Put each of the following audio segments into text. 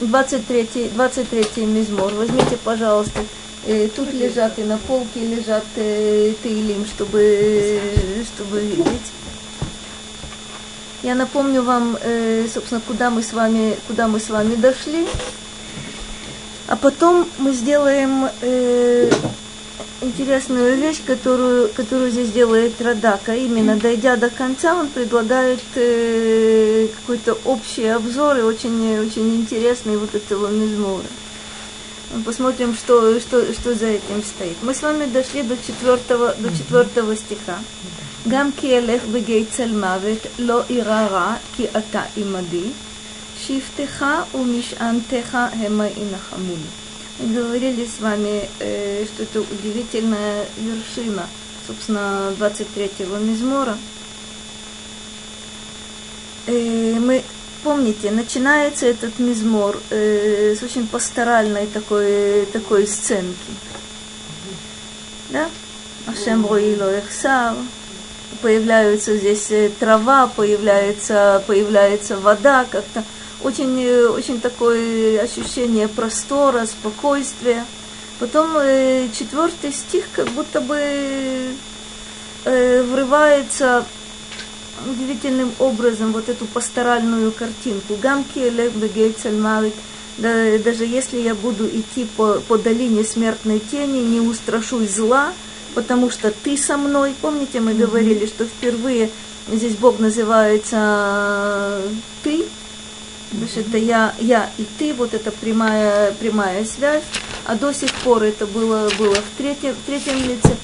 23, 23 мизмор. Возьмите, пожалуйста, э, тут лежат и на полке лежат э, тейлим, чтобы, чтобы видеть. Я напомню вам, э, собственно, куда мы с вами, куда мы с вами дошли. А потом мы сделаем э, интересную вещь, которую, которую здесь делает Радака. Именно дойдя до конца, он предлагает э, какой-то общий обзор и очень, очень интересный вот этого мизмора. Посмотрим, что, что, что за этим стоит. Мы с вами дошли до четвертого, до четвертого стиха. גם כי אלך בגיא צל מוות, לא אירע רע, כי אתה עמדי, שבטך ומשענתך המה ינחמוני. Говорили с вами, э, что это удивительная вершина, собственно, 23-го мизмора. Э, мы помните, начинается этот мизмор э, с очень пасторальной такой, такой сценки. Да? Ашем Роило Эхсар, появляется здесь трава, появляется, появляется вода, как-то очень, э, очень такое ощущение простора, спокойствия. Потом э, четвертый стих как будто бы э, врывается удивительным образом вот эту пасторальную картинку. Гамки Мавик. Да, даже если я буду идти по, по долине смертной тени, не устрашусь зла, потому что ты со мной. Помните, мы говорили, что впервые здесь Бог называется ты, Значит, это я, я и ты, вот это прямая, прямая связь. А до сих пор это было, было в, третьем, в третьем лице.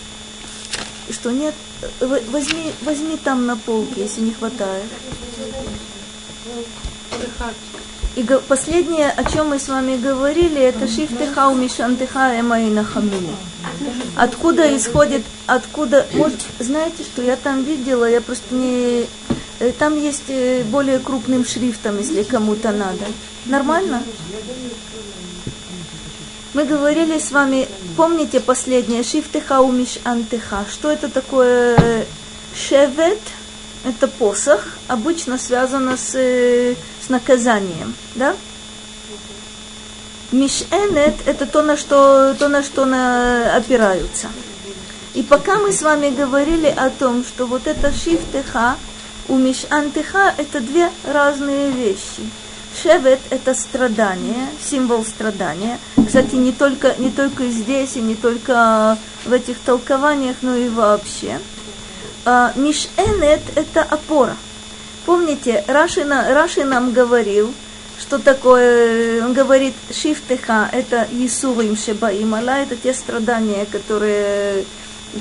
Что нет, возьми, возьми там на полке, если не хватает. И последнее, о чем мы с вами говорили, это шифтеха у мишантеха эмаина хамини. Откуда исходит, откуда, может, знаете, что я там видела, я просто не, Э, там есть э, более крупным шрифтом, если кому-то надо. Нормально? Мы говорили с вами, помните последнее, шифтеха умиш антеха. Что это такое? Шевет – это посох, обычно связано с, э, с наказанием, да? Мишенет – это то, на что, то, на что на, опираются. И пока мы с вами говорили о том, что вот это шифтеха – у Мишантыха это две разные вещи. Шевет – это страдание, символ страдания. Кстати, не только, не только здесь и не только в этих толкованиях, но и вообще. А, Мишенет – это опора. Помните, Раши, Раши нам говорил, что такое, он говорит, шифтеха – это Исурим Шебаим Ала, это те страдания, которые,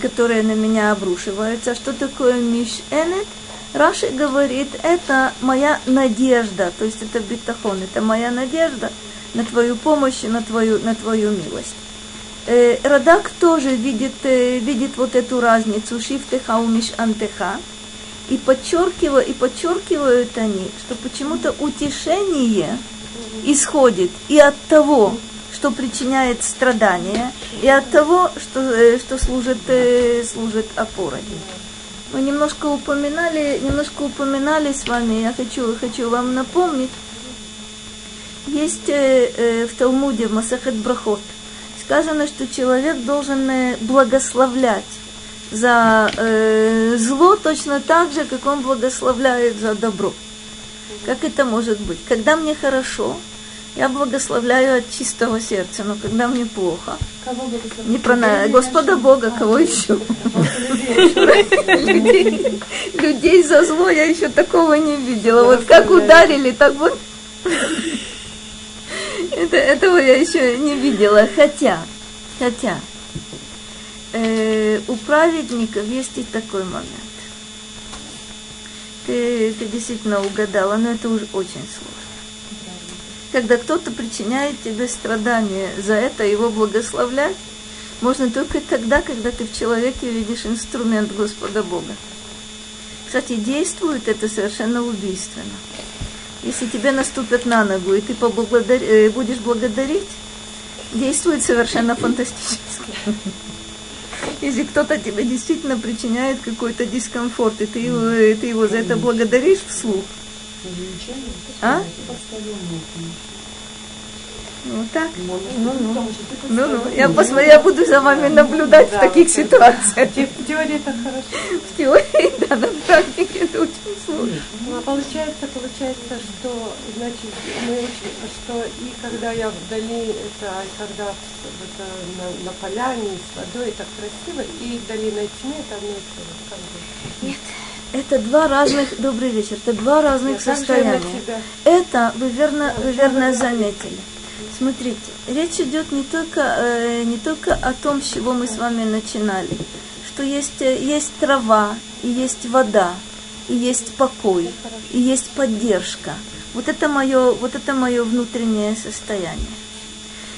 которые на меня обрушиваются. Что такое Мишенет – Раши говорит, это моя надежда, то есть это битахон, это моя надежда на твою помощь на твою, на твою милость. Э, Радак тоже видит, э, видит вот эту разницу, шифтеха умиш антеха, и подчеркивают, и подчеркивают они, что почему-то утешение исходит и от того, что причиняет страдания, и от того, что, э, что служит, служит опорой. Мы немножко упоминали, немножко упоминали с вами, я хочу, хочу вам напомнить, есть э, э, в Талмуде, в Масахет Брахот, сказано, что человек должен э, благословлять за э, зло точно так же, как он благословляет за добро. Как это может быть? Когда мне хорошо, я благословляю от чистого сердца, но когда мне плохо, кого не про Господа Бога, кого еще? людей, людей за зло я еще такого не видела. Вот как ударили, так вот. Это, этого я еще не видела. Хотя, хотя, э, у праведников есть и такой момент. Ты, ты действительно угадала, но это уже очень сложно когда кто-то причиняет тебе страдания, за это его благословлять можно только тогда, когда ты в человеке видишь инструмент Господа Бога. Кстати, действует это совершенно убийственно. Если тебе наступят на ногу, и ты поблагодари, э, будешь благодарить, действует совершенно фантастически. Если кто-то тебе действительно причиняет какой-то дискомфорт, и ты его, ты его за это благодаришь вслух, А? Ну так. Ну, ну, ну, ну. Я, посмотрю, я буду за вами наблюдать да, в таких ситуациях. В теории это хорошо. В теории, да, на практике это очень сложно. Ну, а получается, получается, что, значит, мы очень, что и когда я вдали, это, когда это, на, на поляне с водой так красиво, и вдали на тьме, это одно и то же. Нет. Это два разных, добрый вечер, это два разных Я состояния. Это вы верно, вы верно заметили. Смотрите, речь идет не только, э, не только о том, с чего мы с вами начинали, что есть, э, есть трава, и есть вода, и есть покой, и есть поддержка. Вот это мое, вот это мое внутреннее состояние.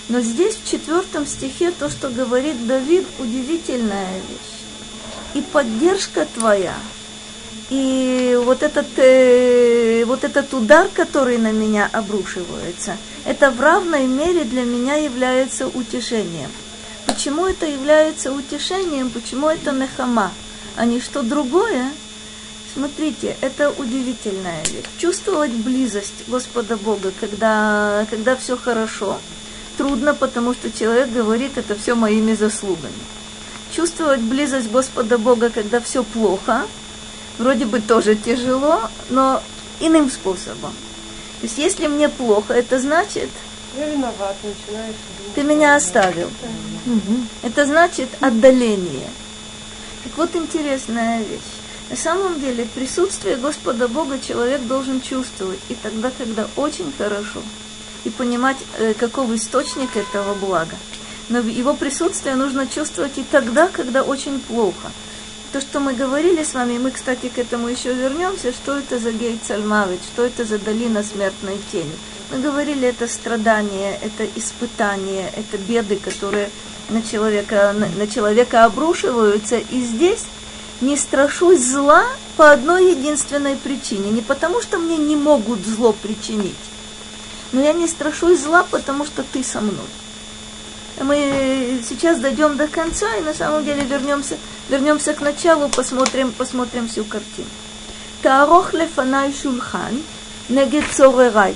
Но здесь в четвертом стихе то, что говорит Давид, удивительная вещь. И поддержка твоя, и вот этот, э, вот этот удар, который на меня обрушивается – это в равной мере для меня является утешением. Почему это является утешением? Почему это нехама, а не что другое? Смотрите, это удивительная вещь. Чувствовать близость Господа Бога, когда, когда все хорошо, трудно, потому что человек говорит, это все моими заслугами. Чувствовать близость Господа Бога, когда все плохо, вроде бы тоже тяжело, но иным способом. То есть если мне плохо, это значит... Я виноват, начинаешь думать. Ты меня оставил. Угу. Это значит отдаление. Так вот интересная вещь. На самом деле присутствие Господа Бога человек должен чувствовать и тогда, когда очень хорошо, и понимать, э, каков источник этого блага. Но его присутствие нужно чувствовать и тогда, когда очень плохо – то, что мы говорили с вами, мы, кстати, к этому еще вернемся, что это за гейцальмавит, что это за долина смертной тени. Мы говорили, это страдание, это испытание, это беды, которые на человека, на, на человека обрушиваются. И здесь не страшусь зла по одной единственной причине. Не потому, что мне не могут зло причинить, но я не страшусь зла, потому что ты со мной мы сейчас дойдем до конца и на самом деле вернемся, вернемся к началу, посмотрим, посмотрим всю картину. Таарох лефанай шульхан, негет цорерай,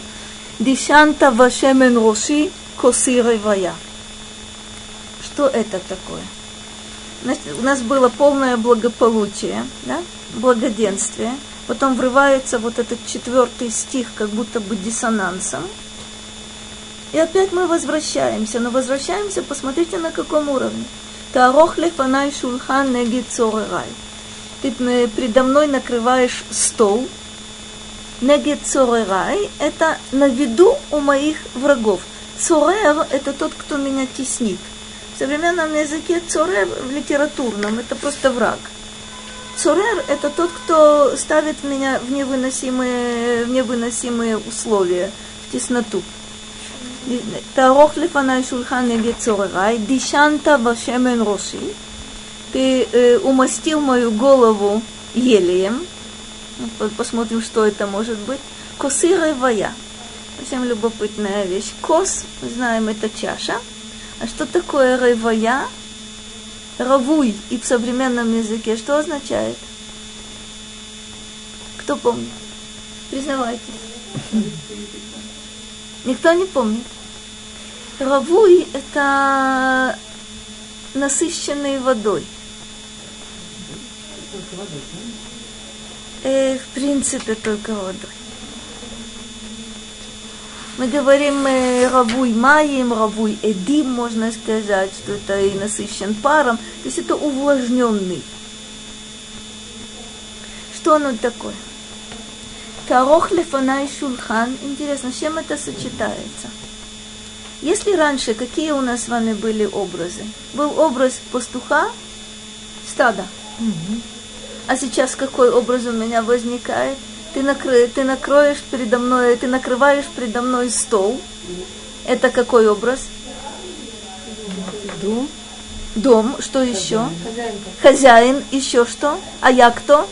дишанта вашемен роши, коси. Что это такое? Значит, у нас было полное благополучие, да? благоденствие. Потом врывается вот этот четвертый стих, как будто бы диссонансом – и опять мы возвращаемся, но возвращаемся, посмотрите на каком уровне. Таарох лефанай шульхан неги цорерай. Ты предо мной накрываешь стол. Неги цорерай – это на виду у моих врагов. Цорер – это тот, кто меня теснит. В современном языке цорер в литературном – это просто враг. Цорер – это тот, кто ставит меня в невыносимые, в невыносимые условия, в тесноту. תערוך לפניי שולחן נגד צורריי, דישנת בשמן ראשי, ты э, умастил мою голову елеем. Посмотрим, что это может быть. Косы ревая. Совсем любопытная вещь. Кос, знаем, это чаша. А что такое ревая? Равуй и в современном языке что означает? Кто помнит? Признавайтесь. Никто не помнит. Равуй – это насыщенный водой. Э, в принципе, только водой. Мы говорим э, равуй маем, равуй эдим, можно сказать, что это и насыщен паром. То есть это увлажненный. Что оно такое? Тарох лефанай шульхан. Интересно, с чем это сочетается? Если раньше какие у нас с вами были образы? Был образ пастуха, стада. Угу. А сейчас какой образ у меня возникает? Ты, накры, ты накроешь передо мной, ты накрываешь передо мной стол. Это какой образ? Дом. Дом. Что Хозяин. еще? Хозяин. Хозяин. Еще что? А я кто?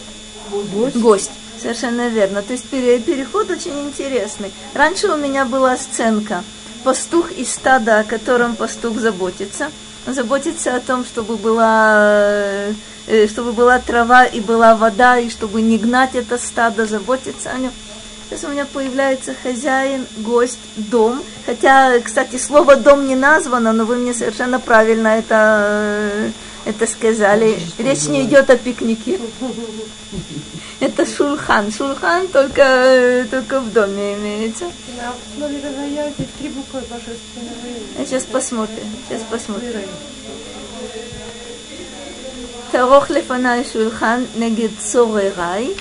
Гость. Гость. Совершенно верно. То есть переход очень интересный. Раньше у меня была сценка – пастух из стада, о котором пастух заботится. Он заботится о том, чтобы была, э, чтобы была трава и была вода, и чтобы не гнать это стадо, заботиться о нем. Сейчас у меня появляется хозяин, гость, дом. Хотя, кстати, слово дом не названо, но вы мне совершенно правильно это, это сказали. Речь не идет о пикнике. Это шульхан. Шульхан только, только в доме имеется. Сейчас посмотрим. Сейчас посмотрим. Тарох лефанай шульхан негид цорерай.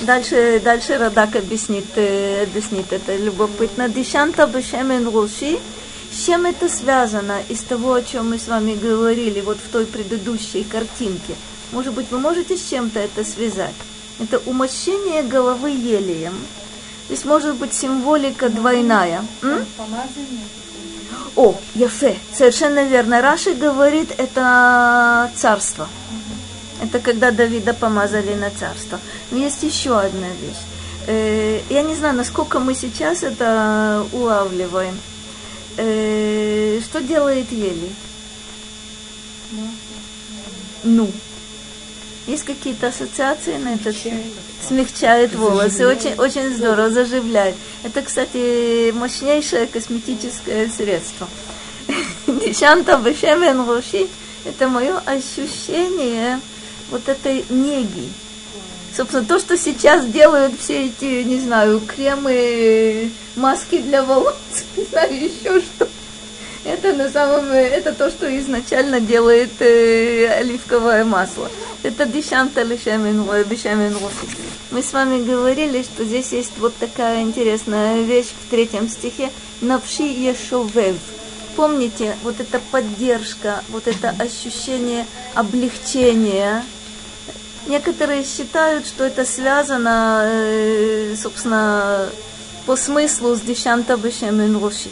Дальше, дальше Радак объяснит, э, объяснит это любопытно. Дишанта бешемен руши. С чем это связано из того, о чем мы с вами говорили вот в той предыдущей картинке? Может быть, вы можете с чем-то это связать? Это умощение головы елеем. Здесь может быть символика двойная. М? О, Яфе, совершенно верно. Раши говорит, это царство. Это когда Давида помазали на царство. Но есть еще одна вещь. Э, я не знаю, насколько мы сейчас это улавливаем. Э, что делает Ели? Ну. Есть какие-то ассоциации на этот счет? Смягчает волосы, очень, очень здорово, заживляет. Это, кстати, мощнейшее косметическое средство. Дешанта бешемен руши – это мое ощущение вот этой неги. Собственно, то, что сейчас делают все эти, не знаю, кремы, маски для волос, не знаю, еще что. Это на самом это то, что изначально делает э, оливковое масло. Это дешанта лишемен бешемен Мы с вами говорили, что здесь есть вот такая интересная вещь в третьем стихе. Навши ешовев. Помните, вот эта поддержка, вот это ощущение облегчения, Некоторые считают, что это связано, э, собственно, по смыслу с Дишанта Бешемен Роши.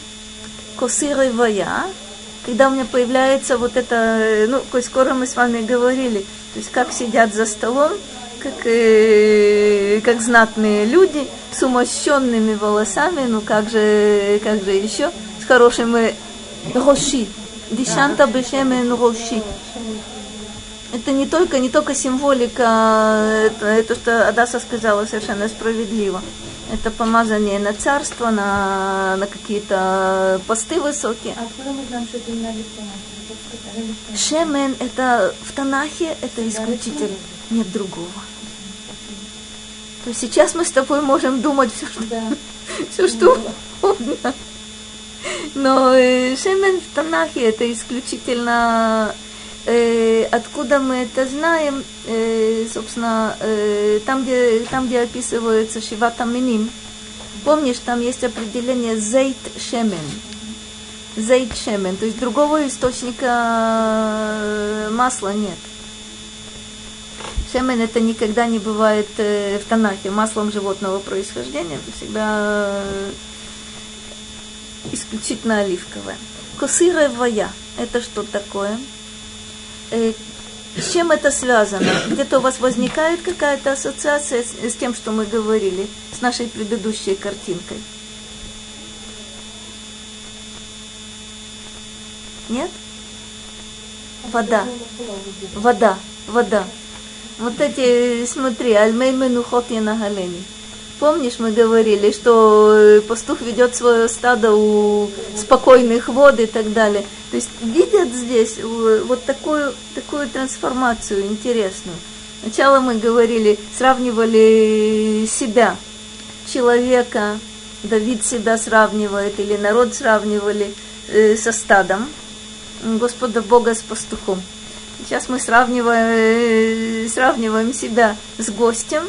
Косиры Вая, когда у меня появляется вот это, э, ну, коль скоро мы с вами говорили, то есть как сидят за столом, как, э, как знатные люди с умощенными волосами, ну как же, как же еще, с хорошими роши. Дишанта бешемен роши это не только, не только символика, это, это что Адаса сказала совершенно справедливо. Это помазание на царство, на, на какие-то посты высокие. А откуда мы знаем, что это именно Шемен это в Танахе это исключительно. Нет другого. То есть сейчас мы с тобой можем думать все, что, да. все, что угодно. Но э, Шемен в Танахе это исключительно откуда мы это знаем, э, собственно, э, там, где, там, где описывается Шивата Миним, помнишь, там есть определение зейт шемен. Зейт шемен, то есть другого источника масла нет. Шемен это никогда не бывает в Танахе, маслом животного происхождения, это всегда исключительно оливковое. Косыровая, это что такое? Э, с чем это связано? Где-то у вас возникает какая-то ассоциация с, с тем, что мы говорили, с нашей предыдущей картинкой? Нет? Вода. Вода. Вода. Вот эти, смотри, альмей менухот на галени. Помнишь, мы говорили, что э, пастух ведет свое стадо у спокойных вод и так далее. То есть видят здесь вот такую, такую трансформацию интересную. Сначала мы говорили, сравнивали себя, человека, Давид себя сравнивает, или народ сравнивали э, со стадом, Господа Бога с пастухом. Сейчас мы сравниваем, э, сравниваем себя с гостем,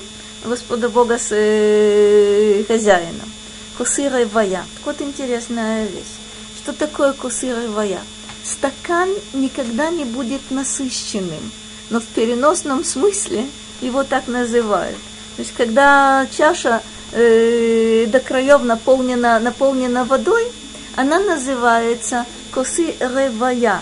Господа Бога с э, хозяином. Кусыра и вая. Вот интересная вещь. Что такое кусыра и вая? Стакан никогда не будет насыщенным, но в переносном смысле его так называют. То есть, когда чаша э, до краев наполнена, наполнена водой, она называется косы ревая,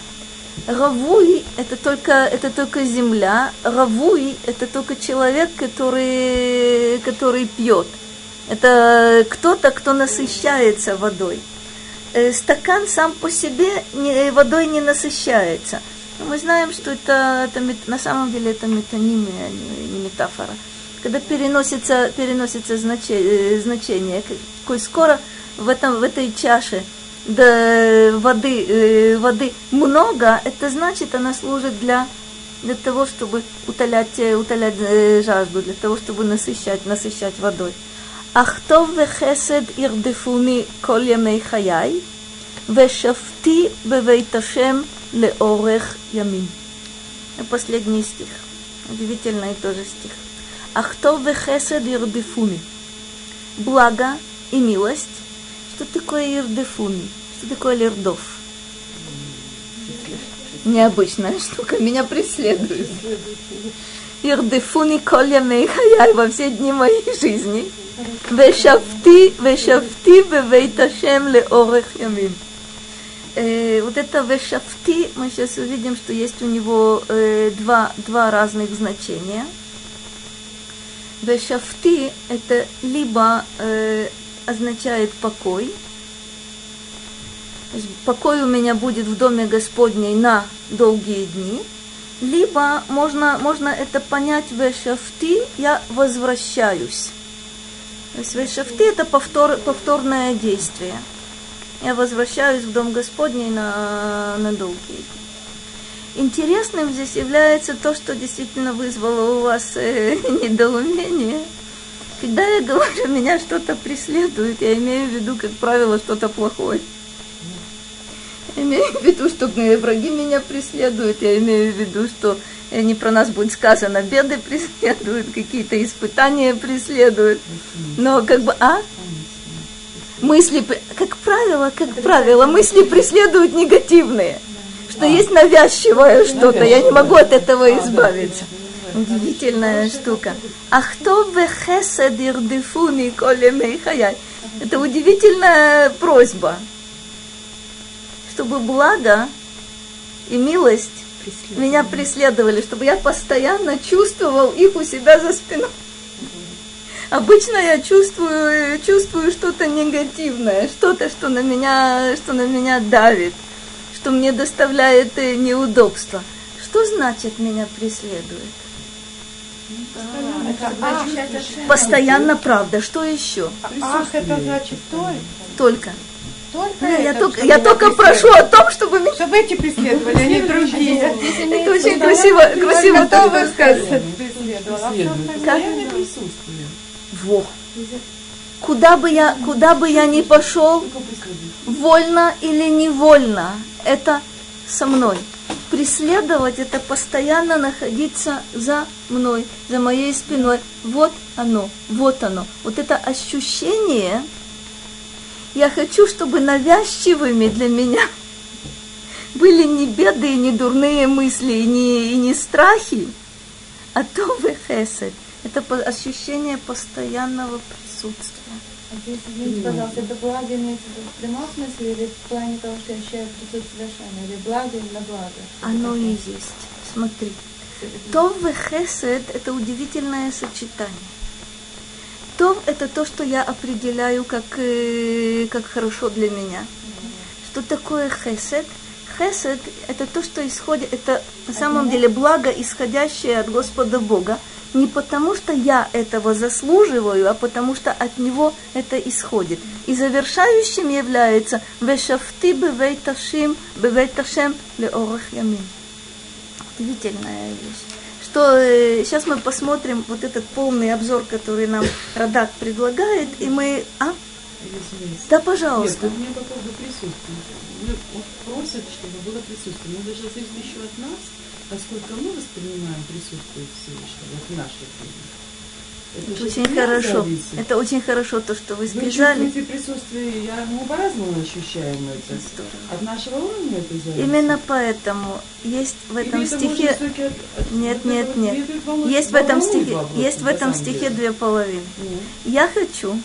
Равуй – это только, это только земля, равуй – это только человек, который, который пьет. Это кто-то, кто насыщается водой. Э, стакан сам по себе не, водой не насыщается. Но мы знаем, что это, это на самом деле это метонимия, а не, не метафора. когда переносится, переносится значение, значение, коль скоро в, этом, в этой чаше да, воды, воды много, это значит, она служит для, для того, чтобы утолять, утолять жажду, для того, чтобы насыщать, насыщать водой. Ахтов вехесед ирдефуни коль ямей хаяй, вешафти бевейт Ашем леорех ямин. Последний стих. Удивительный тоже стих. Ахтов вехесед ирдефуни. Благо и милость. Что такое ирдефуни? Что такое лирдов? Необычная штука, меня преследует. Ирдефуни коля мейхаяй во все дни моей жизни. Вешафти, вешафти бевейт Ашем леорех ямин. Э, вот это вешафти, мы сейчас увидим, что есть у него э, два, два разных значения. Вешафти это либо э, означает покой, покой у меня будет в доме Господней на долгие дни, либо можно, можно это понять вешафти, я возвращаюсь. Вешафти это повтор, повторное действие. Я возвращаюсь в Дом Господний на, на долгие. Интересным здесь является то, что действительно вызвало у вас э, недоумение. Когда я говорю, меня что-то преследует, я имею в виду, как правило, что-то плохое. Я имею в виду, что враги меня преследуют, я имею в виду, что не про нас будет сказано, беды преследуют, какие-то испытания преследуют. Но как бы, а? Мысли, как правило, как правило, мысли преследуют негативные. Что есть навязчивое что-то, я не могу от этого избавиться. Удивительная штука. А кто в хесед ирдифуни коле мейхаяй? Это удивительная просьба. Чтобы благо и милость меня преследовали, чтобы я постоянно чувствовал их у себя за спиной. Обычно я чувствую, чувствую что-то негативное, что-то, что на меня, что на меня давит, что мне доставляет э, неудобства. Что значит меня преследует? Постоянно правда. Что еще? Ах, это значит только. Только. Только я это, только, я только прошу о том, чтобы меня... Чтобы эти преследовали, а не другие. Это очень красиво, красиво так присутствие. Во. Куда бы я, куда бы я ни пошел, вольно или невольно, это со мной. Преследовать это постоянно находиться за мной, за моей спиной. Вот оно, вот оно. Вот это ощущение, я хочу, чтобы навязчивыми для меня были не беды, и не дурные мысли, и не, и не страхи, а то хесед. Это ощущение постоянного присутствия. Здесь, извините, пожалуйста, это благо имеется в в прямом смысле или в плане того, что я ощущаю присутствие Шема, или благо именно благо? Оно и есть. Смотри. Тов и хесед – это удивительное сочетание. Тов – это то, что я определяю как, э, как хорошо для меня. Что такое хесед? Хесед – это то, что исходит, это на самом деле благо, исходящее от Господа Бога, не потому, что я этого заслуживаю, а потому, что от Него это исходит. И завершающим является «Вешафти бевейташим бевейташем леорах ямин». Удивительная вещь. Что э, сейчас мы посмотрим вот этот полный обзор, который нам Радак предлагает, и мы... А? Да, Нет, пожалуйста. вот мне по поводу присутствия. Мы вот просят, чтобы было присутствие. Но это зависит еще от нас, насколько мы воспринимаем присутствие Всевышнего вот нашей жизни. Это Это очень хорошо. зависит. Это очень хорошо, то, что вы Вы сказали. чувствуете присутствие, я, мы по-разному ощущаем это. Здорово. От нашего уровня это зависит. Именно поэтому есть в этом Или это стихе... только от- от Нет, нет, этого нет. волны- Есть в этом стихе, вопроса, есть в этом стихе деле. две половины. Ну, Я хочу,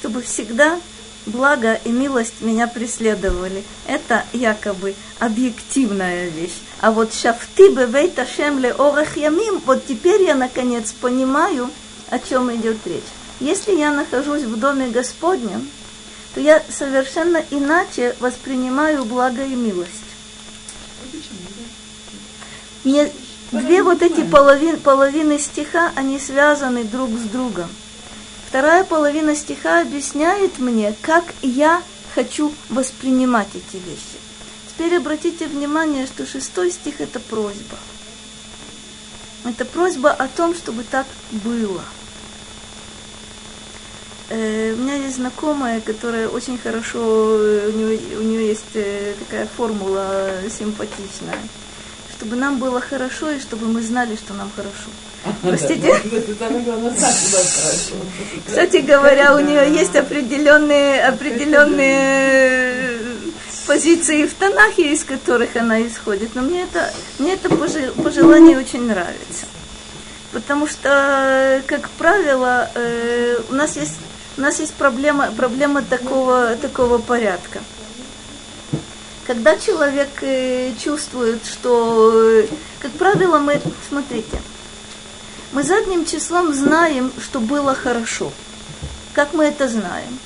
чтобы всегда благо и милость меня преследовали. Это якобы объективная вещь. А вот шафты бевейт Ашем ле орах ямим, вот теперь я наконец понимаю, о чем идет речь. Если я нахожусь в доме Господнем, то я совершенно иначе воспринимаю благо и милость. Мне две вот эти половин, половины стиха, они связаны друг с другом. Вторая половина стиха объясняет мне, как я хочу воспринимать эти вещи. Теперь обратите внимание, что шестой стих – это просьба. Это просьба о том, чтобы так было. Э, у меня есть знакомая, которая очень хорошо, э, у нее, у нее есть э, такая формула симпатичная, чтобы нам было хорошо и чтобы мы знали, что нам хорошо. Простите. Кстати говоря, у нее есть определенные, определенные позиции в Танахе, из которых она исходит. Но мне это, мне это пожелание очень нравится. Потому что, как правило, у нас есть, у нас есть проблема, проблема такого, такого порядка. Когда человек э, чувствует, что, как правило, мы, смотрите, мы задним числом знаем, что было хорошо. Как мы это знаем?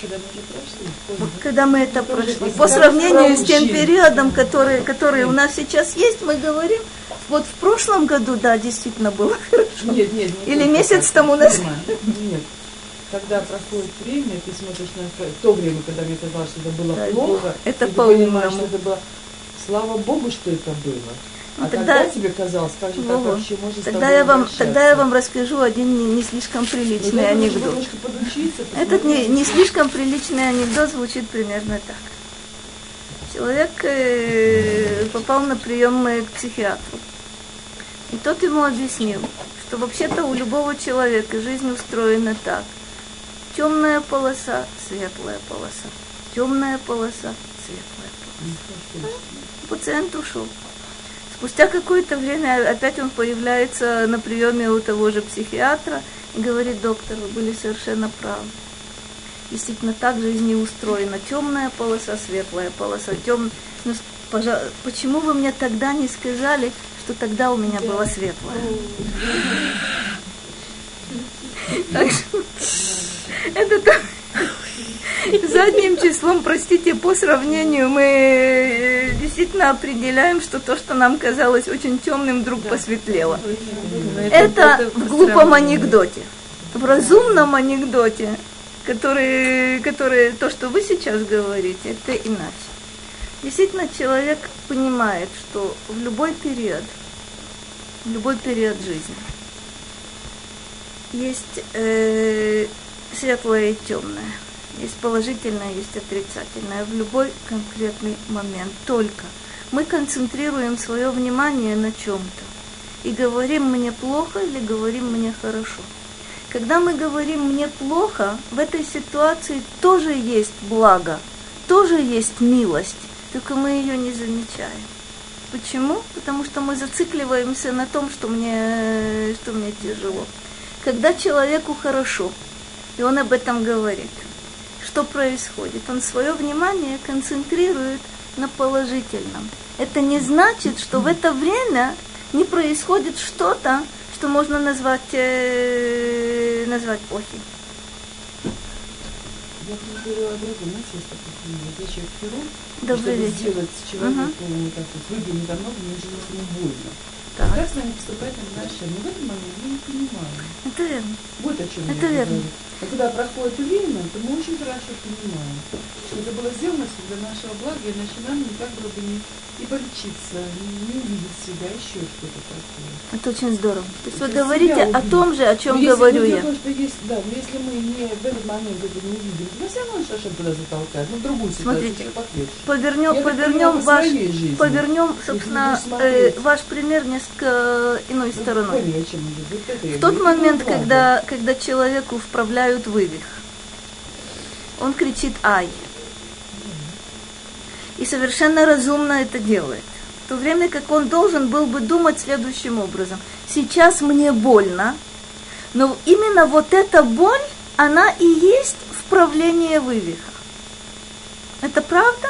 Когда мы это прошли. Когда мы это прошли. По сравнению с тем периодом, который, который у нас сейчас есть, мы говорим, вот в прошлом году, да, действительно было хорошо. Нет, нет, нет. Или месяц тому назад. Нет. Когда проходит время, ты смотришь на то время, когда мне казалось, что это было Дай плохо. Это ты понимаешь, что это было... Слава Богу, что это было. А Ну, тогда- тебе казалось, как же так вообще можно Тогда я вам, тогда я вам расскажу один не, не слишком приличный нужно анекдот. Этот не, не слишком приличный анекдот звучит примерно так. Человек э, попал на прием э, к психиатру. И тот ему объяснил, что вообще-то у любого человека жизнь устроена так. Темная полоса, светлая полоса. Темная полоса, светлая полоса. Пациент ушел. Спустя какое-то время опять он появляется на приеме у того же психиатра и говорит, доктор, вы были совершенно правы. Действительно, так жизнь не устроена. Темная полоса, светлая полоса. Тем... Ну, с- пожа- Почему вы мне тогда не сказали, что тогда у меня была светлая? Так что это так. Задним числом, простите, по сравнению мы э, действительно определяем, что то, что нам казалось очень темным, вдруг посветлело. Это в глупом анекдоте. В разумном анекдоте, который, который, то, что вы сейчас говорите, это иначе. Действительно, человек понимает, что в любой период, в любой период жизни есть э, светлое и темное, есть положительное, есть отрицательное в любой конкретный момент. Только мы концентрируем свое внимание на чем-то и говорим мне плохо или говорим мне хорошо. Когда мы говорим мне плохо, в этой ситуации тоже есть благо, тоже есть милость, только мы ее не замечаем. Почему? Потому что мы зацикливаемся на том, что мне, что мне тяжело. Когда человеку хорошо, и он об этом говорит, что происходит? Он свое внимание концентрирует на положительном. Это не значит, что в это время не происходит что-то, что можно назвать, э, назвать плохим. Я говорила о другом. Знаете, есть такой пример. Я человек-хирург, Добрый чтобы вечер. сделать человеку, ну, как вот, выгонить намного, нужно ему больно. Так. Как с нами поступать назначение? Но в этот момент мы не понимаем. Это верно. Вот о чем Это я верно. говорю. А когда проходит время, то мы очень хорошо понимаем, что это было сделано для нашего блага, иначе нам никак было бы не, и полечиться, не, не увидеть себя, еще что-то такое. Это очень здорово. То есть вы говорите о том же, о чем если- говорю ну, я. в том, что есть, да, но если мы не в этот момент это не видим, то все равно Шашем туда затолкает, ну в другую Смотрите. Повернем, Я повернем ваш, жизни. повернем, собственно, э, ваш пример несколько иной Ну, стороной. я В тот момент, когда, когда человеку вправляют вывих, он кричит «Ай!» И совершенно разумно это делает. В то время как он должен был бы думать следующим образом. Сейчас мне больно, но именно вот эта боль, она и есть вправление вывиха. Это правда?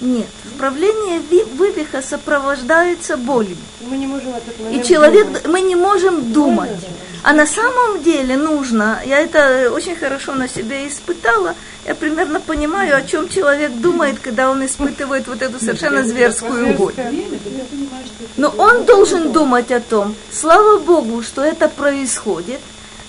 Нет, вправление ви- вывиха сопровождается болью. Мы не можем этот И человек, думать. мы не можем думать. А на самом деле нужно, я это очень хорошо на себе испытала, я примерно понимаю, о чем человек думает, когда он испытывает вот эту совершенно зверскую боль. Но он должен думать о том, слава Богу, что это происходит.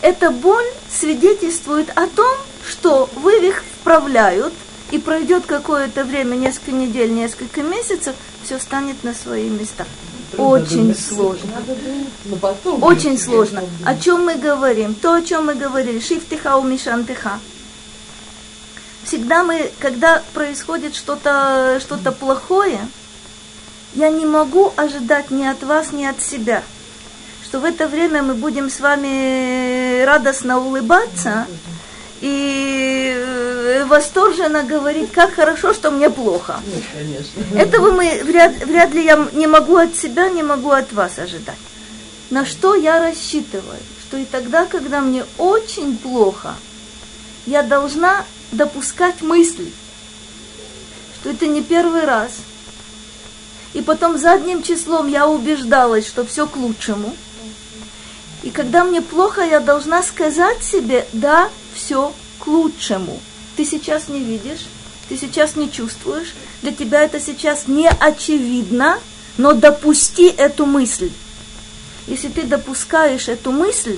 Эта боль свидетельствует о том, что вывих вправляют, и пройдет какое-то время, несколько недель, несколько месяцев, все станет на свои места. Очень сложно. Очень сложно. О чем мы говорим? То, о чем мы говорили. Шифтиха у мишантиха. Всегда мы, когда происходит что-то что плохое, я не могу ожидать ни от вас, ни от себя, что в это время мы будем с вами радостно улыбаться и э, восторженно говорить, как хорошо, что мне плохо. Нет, конечно. Этого мы вряд, вряд ли я не могу от себя, не могу от вас ожидать. На что я рассчитываю? Что и тогда, когда мне очень плохо, я должна допускать мысли, что это не первый раз. И потом задним числом я убеждалась, что все к лучшему. И когда мне плохо, я должна сказать себе, да, все к лучшему. Ты сейчас не видишь, ты сейчас не чувствуешь, для тебя это сейчас не очевидно, но допусти эту мысль. Если ты допускаешь эту мысль,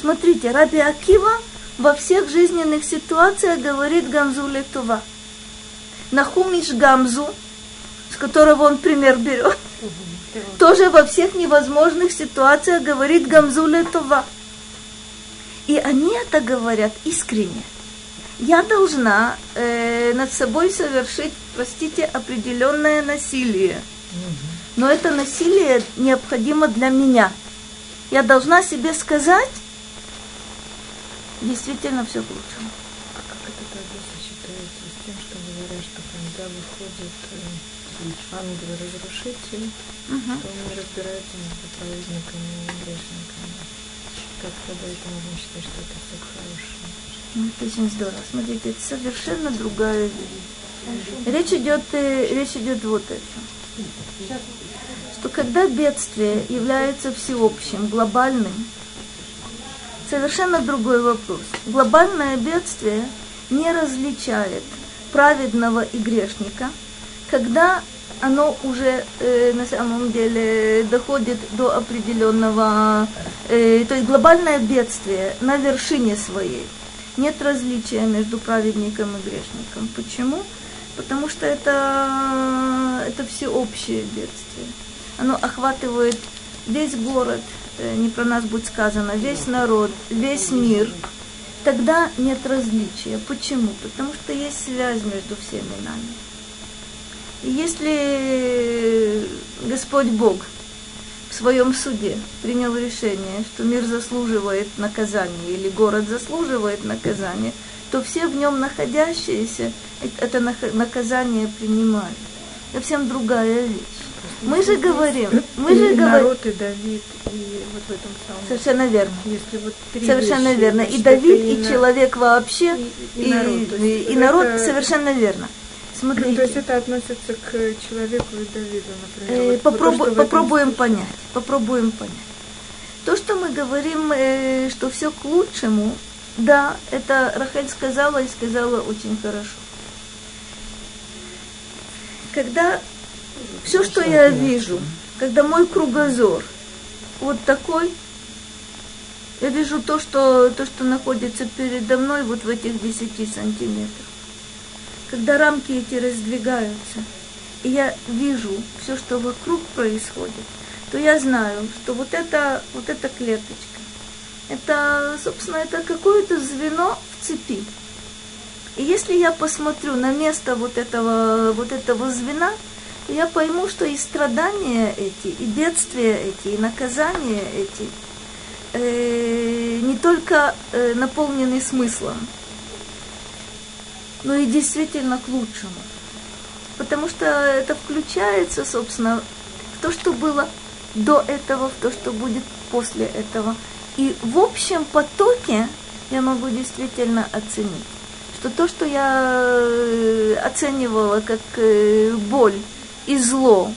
смотрите, Раби Акива во всех жизненных ситуациях говорит Гамзу Летува. Нахумиш Гамзу, с которого он пример берет, тоже во всех невозможных ситуациях говорит Гамзу Летува. И они это говорят искренне. Я должна э, над собой совершить, простите, определенное насилие. Но это насилие необходимо для меня. Я должна себе сказать, действительно все к лучшему. А как это тогда сочетается с тем, что говорят, что когда выходит э, ангел-разрушитель, Мгм. то он не разбирается между праведниками и грешниками? Как тогда это можно считать, что это все хорошее? Ну, Это очень здорово. Смотрите, это совершенно другая вещь. Речь идет, э, речь идет вот о чем. Что когда бедствие является всеобщим, глобальным, совершенно другой вопрос. Глобальное бедствие не различает праведного и грешника, когда оно уже э, на самом деле доходит до определенного, э, то есть глобальное бедствие на вершине своей. Нет различия между праведником и грешником. Почему? Потому что это, это всеобщее бедствие. Оно охватывает весь город, э, не про нас будет сказано, весь народ, весь мир. Тогда нет различия. Почему? Потому что есть связь между всеми нами. И если Господь Бог в своем суде принял решение, что мир заслуживает наказания или город заслуживает наказания, то все в нем находящиеся это наказание принимают. Совсем другая вещь. Мы же говорим, мы же и говорим, народ, и Давид, и вот в этом самом. совершенно верно. Если вот три Совершенно вещи, верно. И Давид, и на- человек вообще, и- и, и народ. И- и народ это- совершенно верно. Ну, то есть Смотрите, это относится к человеку и Давиду, например. э, Вот- то, попробу- этом попробуем понять, попробуем понять. То, что мы говорим, э, что все к лучшему, да, это Рахель сказала и сказала очень хорошо. Когда все, что я вижу, когда мой кругозор вот такой, я вижу то, что, то, что находится передо мной вот в этих 10 сантиметрах. Когда рамки эти раздвигаются, и я вижу все, что вокруг происходит, то я знаю, что вот это, вот эта клеточка, это, собственно, это какое-то звено в цепи. И если я посмотрю на место вот этого, вот этого звена, то я пойму, что и страдания эти, и бедствия эти, и наказания эти э, не только э, наполнены смыслом, но и действительно к лучшему. Потому что это включается, собственно, в то, что было до этого, в то, что будет после этого. И в общем потоке я могу действительно оценить, что то, что я э, оценивала как э, боль и зло,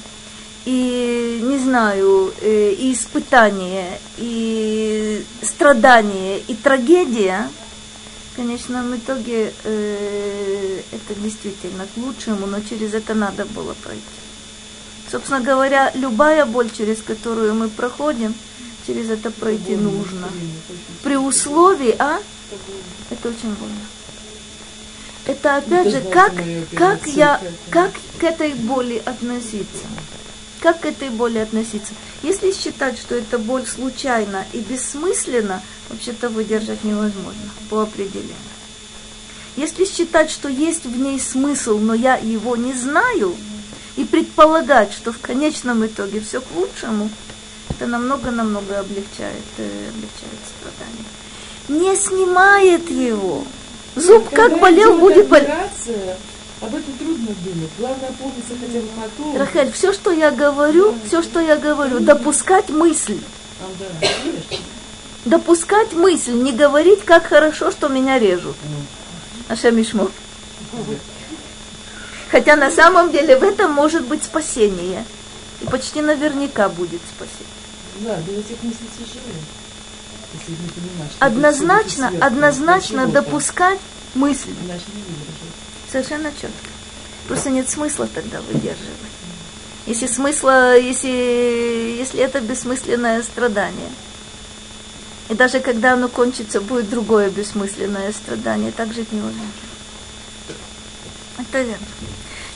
и, не знаю, э, и испытание, и страдание, и трагедия, в конечном итоге э, это действительно к лучшему, но через это надо было пройти. Собственно говоря, любая боль, через которую мы проходим, через это пройти нужно. При условии, а? Это очень больно. Это опять же, как, как я, как к этой боли относиться? Как к этой боли относиться? Если считать, что эта боль случайна и бессмысленна, вообще-то выдержать невозможно по определению. Если считать, что есть в ней смысл, но я его не знаю, и предполагать, что в конечном итоге все к лучшему, это намного-намного облегчает, э, облегчает страдания. Не снимает его. Зуб Когда как болел, будет болеть. Об этом трудно думать. Главное помниться хотя бы потом. Рахель, все, что я говорю, все, что я говорю, допускать мысль. А, да. Допускать мысль, не говорить, как хорошо, что меня режут. Ашамишмо. Хотя на самом деле в этом может быть спасение. И почти наверняка будет спасение. Да, без этих мыслей что Однозначно, однозначно допускать мысль. Иначе не. Совершенно четко. Просто нет смысла тогда выдерживать. Если смысла, если, если это бессмысленное страдание. И даже когда оно кончится, будет другое бессмысленное страдание. Так жить невозможно. Это верно.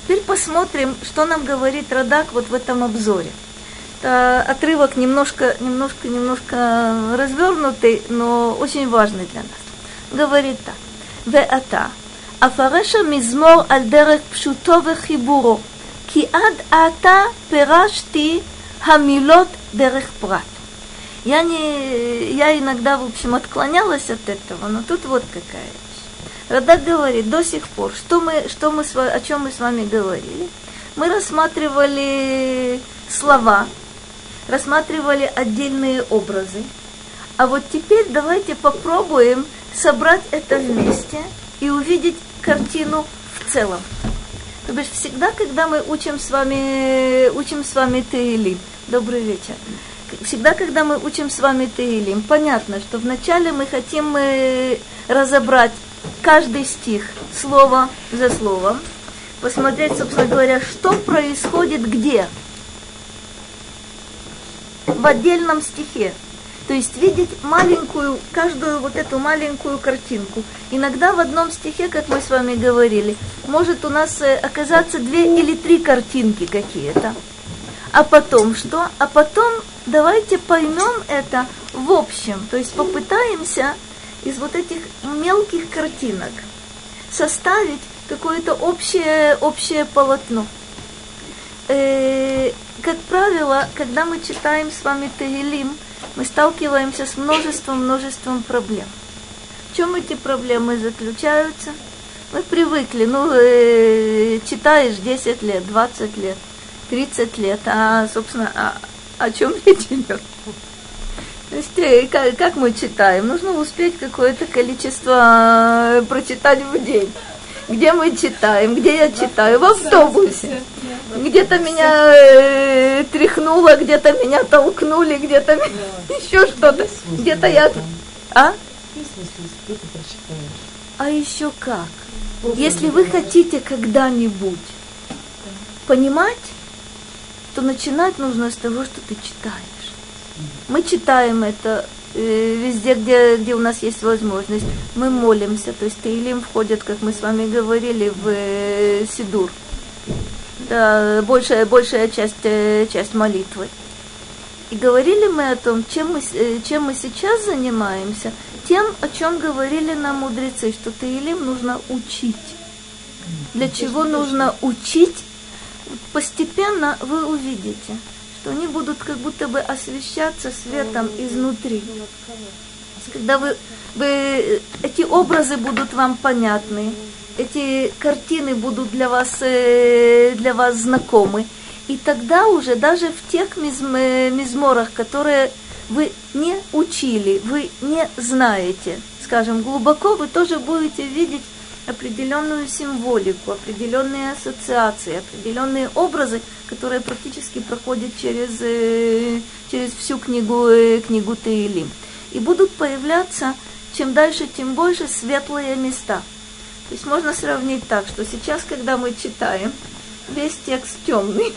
Теперь посмотрим, что нам говорит Радак вот в этом обзоре. Это отрывок немножко, немножко, немножко развернутый, но очень важный для нас. Говорит так. Веата אפרש המזמור על דרך פשוטו וחיבורו, כי עד עתה פירשתי המילות דרך פרט. Я, не, я иногда, в общем, отклонялась от этого, но тут вот какая вещь. Радак говорит, до сих пор, что мы, что мы, с ва- о чем мы с вами говорили? Мы рассматривали слова, рассматривали отдельные образы. А вот теперь давайте попробуем собрать это вместе и увидеть картину в целом. То бишь всегда, когда мы учим с вами, учим с вами Теилим, добрый вечер, всегда, когда мы учим с вами Теилим, понятно, что вначале мы хотим э, разобрать каждый стих слово за словом, посмотреть, собственно говоря, что происходит где, в отдельном стихе. То есть видеть маленькую, каждую вот эту маленькую картинку. Иногда в одном стихе, как мы с вами говорили, может у нас э, оказаться две или три картинки какие-то. А потом что? А потом давайте поймем это в общем. То есть попытаемся из вот этих мелких картинок составить какое-то общее, общее полотно. Э, как правило, когда мы читаем с вами Тегелим, мы сталкиваемся с множеством-множеством проблем. В чем эти проблемы заключаются? Мы привыкли, ну, э, читаешь 10 лет, 20 лет, 30 лет, а, собственно, а, о чем речь идет? То есть, э, как, как мы читаем? Нужно успеть какое-то количество э, прочитать в день. Где мы читаем? Где я читаю? В автобусе. Где-то меня э, тряхнуло, где-то меня толкнули, где-то еще что-то. Где-то я... А? А еще как? Если вы хотите когда-нибудь понимать, то начинать нужно с того, что ты читаешь. Мы читаем это везде, где, где у нас есть возможность. Мы молимся, то есть Таилим входит, как мы с вами говорили, в э, Сидур. Да, большая, большая часть, э, часть молитвы. И говорили мы о том, чем мы, э, чем мы сейчас занимаемся, тем, о чем говорили нам мудрецы, что Таилим нужно учить. Для чего нужно учить? Постепенно вы увидите, что они будут как будто бы освещаться светом изнутри. Когда вы, вы эти образы будут вам понятны, эти картины будут для вас, э, для вас знакомы. И тогда уже даже в тех мизм- э, мизморах, которые вы не учили, вы не знаете, скажем, глубоко вы тоже будете видеть определенную символику, определенные ассоциации, определенные образы, которые практически проходят через, э, через всю книгу, э, книгу Таилим. И будут появляться чем дальше, тем больше светлые места. То есть можно сравнить так, что сейчас, когда мы читаем, весь текст темный.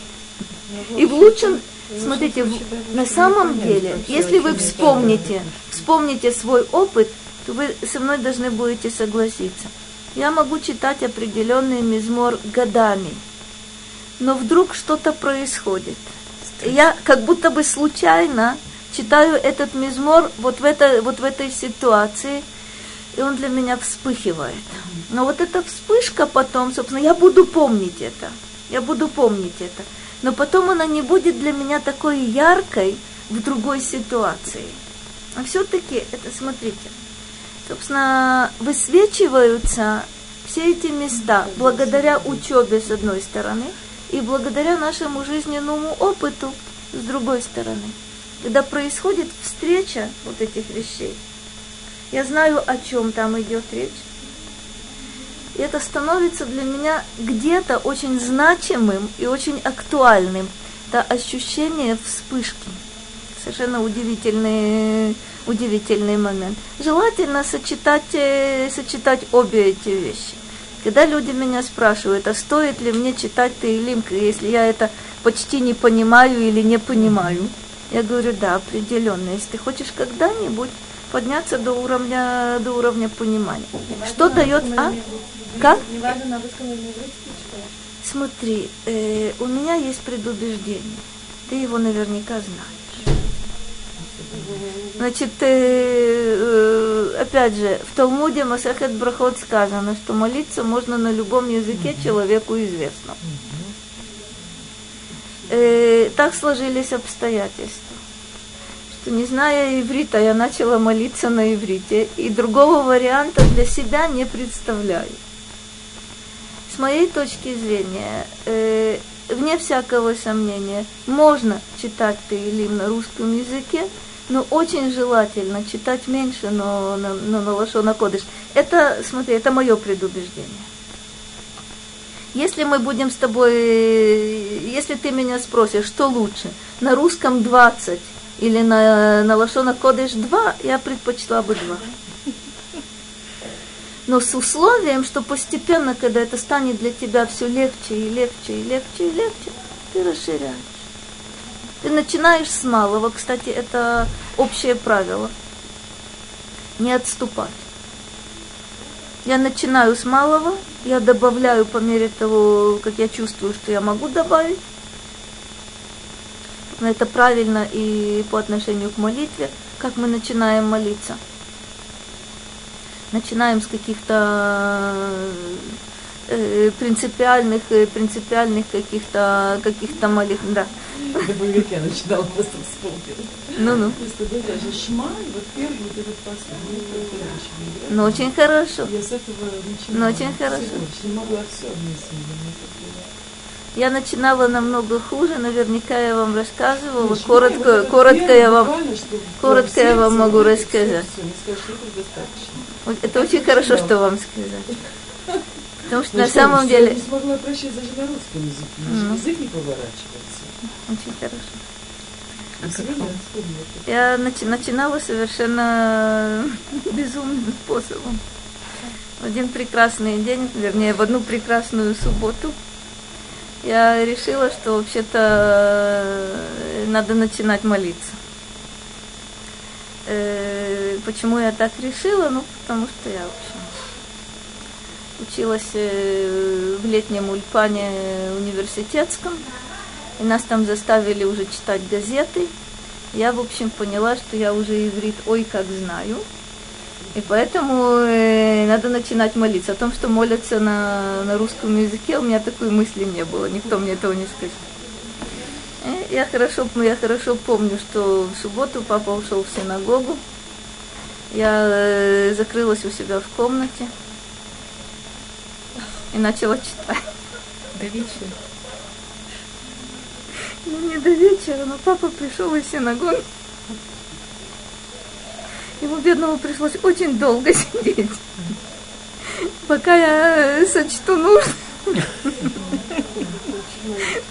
И в лучшем, смотрите, на самом деле, если вы вспомните, вспомните свой опыт, то вы со мной должны будете согласиться. Я могу читать определенный мизмор годами, но вдруг что-то происходит. Я как будто бы случайно читаю этот мизмор вот в, это, вот в этой ситуации, и он для меня вспыхивает. Но вот эта вспышка потом, собственно, я буду помнить это. Я буду помнить это. Но потом она не будет для меня такой яркой в другой ситуации. А все-таки, это смотрите, собственно, высвечиваются все эти места благодаря учебе с одной стороны и благодаря нашему жизненному опыту с другой стороны. Когда происходит встреча вот этих вещей, я знаю, о чем там идет речь. И это становится для меня где-то очень значимым и очень актуальным. Это ощущение вспышки. Совершенно удивительный удивительный момент. Желательно сочетать, э, сочетать обе эти вещи. Когда люди меня спрашивают, а стоит ли мне читать Таилим, если я это почти не понимаю или не понимаю, я говорю, да, определенно. Если ты хочешь когда-нибудь подняться до уровня, до уровня понимания. Не Что дает... А? Как? Не важно на русском или Смотри, э, у меня есть предубеждение. Ты его наверняка знаешь. Значит, э, э, опять же, в Талмуде Масахет Брахот сказано, что молиться можно на любом языке человеку известном. Э, так сложились обстоятельства, что не зная иврита, я начала молиться на иврите, и другого варианта для себя не представляю. С моей точки зрения, вне всякого сомнения, можно читать Таилим на русском языке, но очень желательно читать меньше, но, но, но на лошона кодыш. Это, смотри, это мое предубеждение. Если мы будем с тобой, если ты меня спросишь, что лучше, на русском 20 или на, на лошона кодыш 2, я предпочла бы 2. Но с условием, что постепенно, когда это станет для тебя все легче и легче и легче и легче, ты расширяешь. Ты начинаешь с малого, кстати, это общее правило. Не отступать. Я начинаю с малого, я добавляю по мере того, как я чувствую, что я могу добавить. Это правильно и по отношению к молитве, как мы начинаем молиться. Начинаем с каких-то э, принципиальных, э, принципиальных каких-то каких-то молитв, да. Это боевике начинала просто вспомнила. Ну-ну. Просто даже шма, и вот первый вот этот последний. Ну, очень хорошо. Я с этого начинала. Ну, очень хорошо. Я не могла все вместе. Я начинала намного хуже, наверняка я вам рассказывала. Нет, коротко, вот коротко я вам, коротко я вам могу рассказать. Это очень хорошо, что вам сказать. Потому что ну, на что, самом деле... Я не смогла прощать даже на русском языке. Mm. Язык не поворачивается. Очень хорошо. А я начи- начинала совершенно безумным способом. В один прекрасный день, вернее, в одну прекрасную субботу, я решила, что вообще-то э, надо начинать молиться. Э, почему я так решила? Ну, потому что я, в общем, училась э, в летнем ульпане университетском, и нас там заставили уже читать газеты. Я, в общем, поняла, что я уже иврит ой как знаю. И поэтому э, надо начинать молиться. О том, что молятся на, на русском языке, у меня такой мысли не было. Никто мне этого не сказал. И я хорошо, я хорошо помню, что в субботу папа ушел в синагогу. Я э, закрылась у себя в комнате и начала читать. До вечера. Ну, не до вечера, но папа пришел из синагоги. Ему, бедному, пришлось очень долго сидеть. пока я сочту нужно.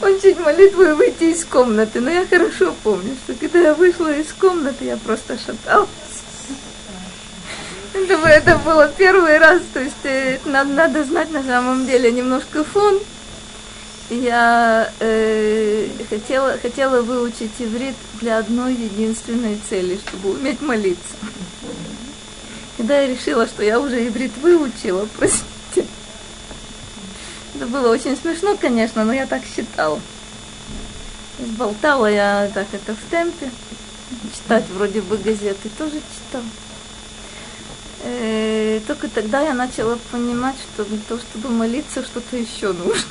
Кончить молитву и выйти из комнаты. Но я хорошо помню, что когда я вышла из комнаты, я просто шаталась. Это, это было первый раз, то есть э, надо, надо знать на самом деле немножко фон. Я э, хотела, хотела выучить иврит для одной единственной цели, чтобы уметь молиться. Когда я решила, что я уже иврит выучила, простите, это было очень смешно, конечно, но я так считала. Болтала я так это в темпе. Читать вроде бы газеты тоже читала. Э, только тогда я начала понимать, что для того, чтобы молиться, что-то еще нужно.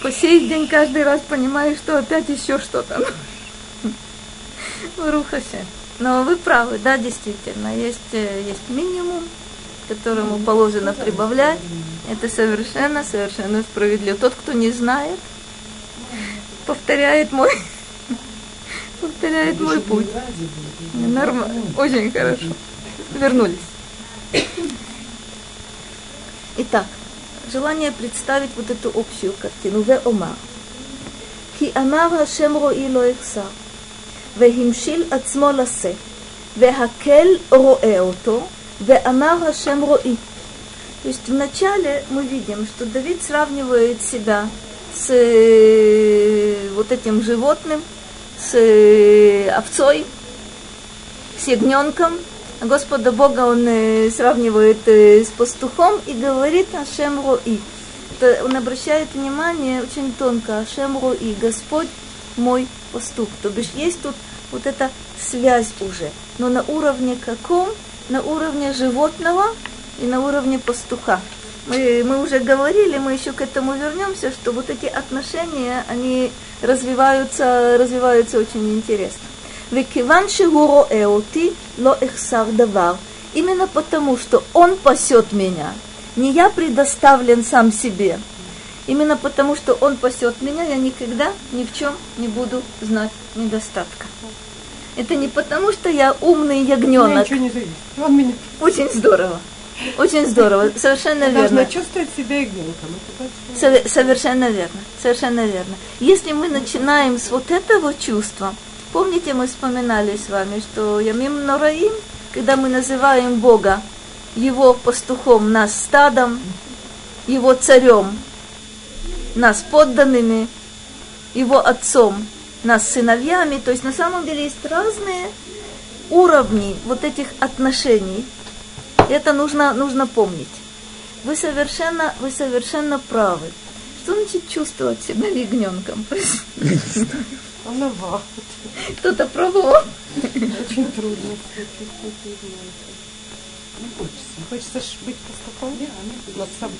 По сей день каждый раз понимаю, что опять еще что-то нужно. Рухасе. Но вы правы, да, действительно, есть, э, есть минимум, которому положено прибавлять. Это совершенно, совершенно справедливо. Тот, кто не знает, повторяет мой, повторяет мой путь. Нормально, очень хорошо вернулись. Итак, желание представить вот эту общую картину. Ве омар. כי אמר השם רואי לא אחסר, והמשיל עצמו לשא, והקל רואה אותו, ואמר השם רואי. То есть вначале мы видим, что Давид сравнивает себя с э, вот этим животным, с э, овцой, с ягненком, Господа Бога он э, сравнивает э, с пастухом и говорит Ашем Рои. Он обращает внимание очень тонко, Ашем Рои, Господь мой пастух. То бишь есть тут вот эта связь уже. Но на уровне каком? На уровне животного и на уровне пастуха. Мы, мы уже говорили, мы еще к этому вернемся, что вот эти отношения, они развиваются, развиваются очень интересно. Векиван шигуро эоти ло эхсар давар. Именно потому, что он пасет меня. Не я предоставлен сам себе. Именно потому, что он пасет меня, я никогда ни в чем не буду знать недостатка. Это не потому, что я умный ягненок. Меня ничего не меня... Очень здорово. Очень здорово, совершенно Ты верно. Должна чувствовать себя ягненком. Совершенно верно, совершенно верно. Если мы начинаем с вот этого чувства, Помните, мы вспоминали с вами, что Ямим Нораим, когда мы называем Бога его пастухом, нас стадом, его царем, нас подданными, его отцом, нас сыновьями. То есть на самом деле есть разные уровни вот этих отношений. Это нужно, нужно помнить. Вы совершенно, вы совершенно правы. Что значит чувствовать себя ягненком? Волновал. Кто-то пробовал? Очень трудно. Не хочется. Хочется ж быть пастухом над собой.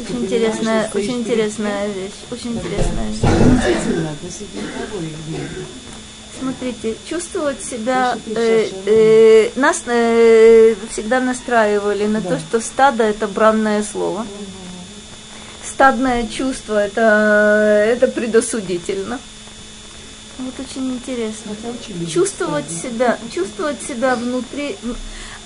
Очень интересная, очень интересная вещь. Очень интересная вещь. Смотрите, чувствовать себя э, э, нас э, всегда настраивали на то, что стадо это бранное слово. Стадное чувство это, это предосудительно. Вот очень интересно. Чувствовать себя, чувствовать себя внутри.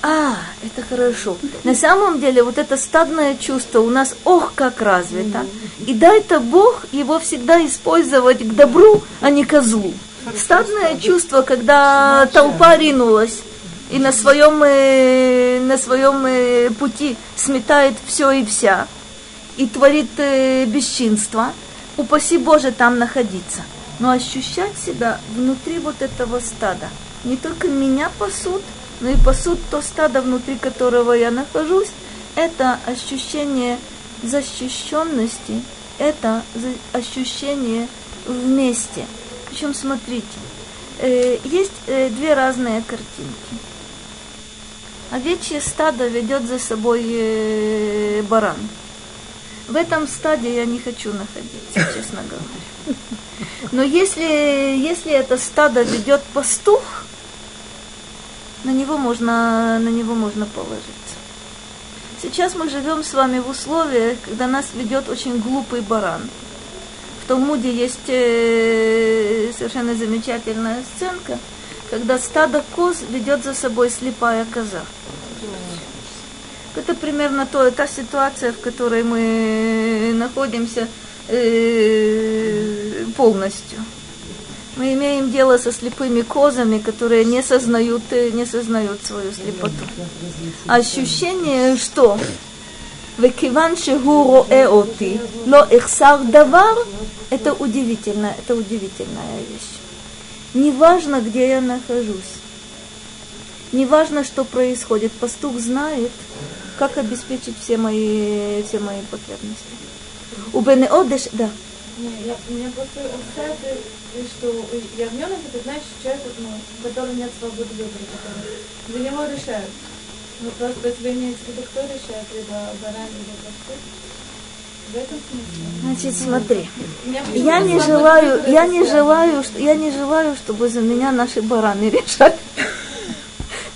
А, это хорошо. На самом деле вот это стадное чувство у нас ох как развито. И дай-то Бог его всегда использовать к добру, а не к злу. Стадное чувство, когда толпа ринулась и на своем, э, на своем э, пути сметает все и вся, и творит э, бесчинство, упаси Боже там находиться. Но ощущать себя внутри вот этого стада. Не только меня пасут, но и пасут то стадо, внутри которого я нахожусь. Это ощущение защищенности, это ощущение вместе. Причем, смотрите, э, есть э, две разные картинки. Овечье стадо ведет за собой э, баран. В этом стаде я не хочу находиться, честно говоря. Но если, если это стадо ведет пастух, на него можно, на него можно положиться. Сейчас мы живем с вами в условиях, когда нас ведет очень глупый баран. В Талмуде есть э, совершенно замечательная сценка, когда стадо коз ведет за собой слепая коза. Это примерно то, э, та ситуация, в которой мы э, находимся э, полностью. Мы имеем дело со слепыми козами, которые не сознают, не сознают свою слепоту. Ощущение, что Векиван Шигуро Эоти, но Ихсар Давар, это удивительно, это удивительная вещь. Неважно, где я нахожусь, неважно, что происходит, пастух знает, как обеспечить все мои, все мои потребности. У Бенеодеш, да. Не, я, меня просто устраивает, что ягненок это значит человек, ну, у которого нет свободы выбора, за него решают. Ну просто имеется в виду, кто решает, либо баран, либо пастух. Значит, смотри, я не желаю, я не желаю, что- я не желаю, чтобы за меня наши бараны решали.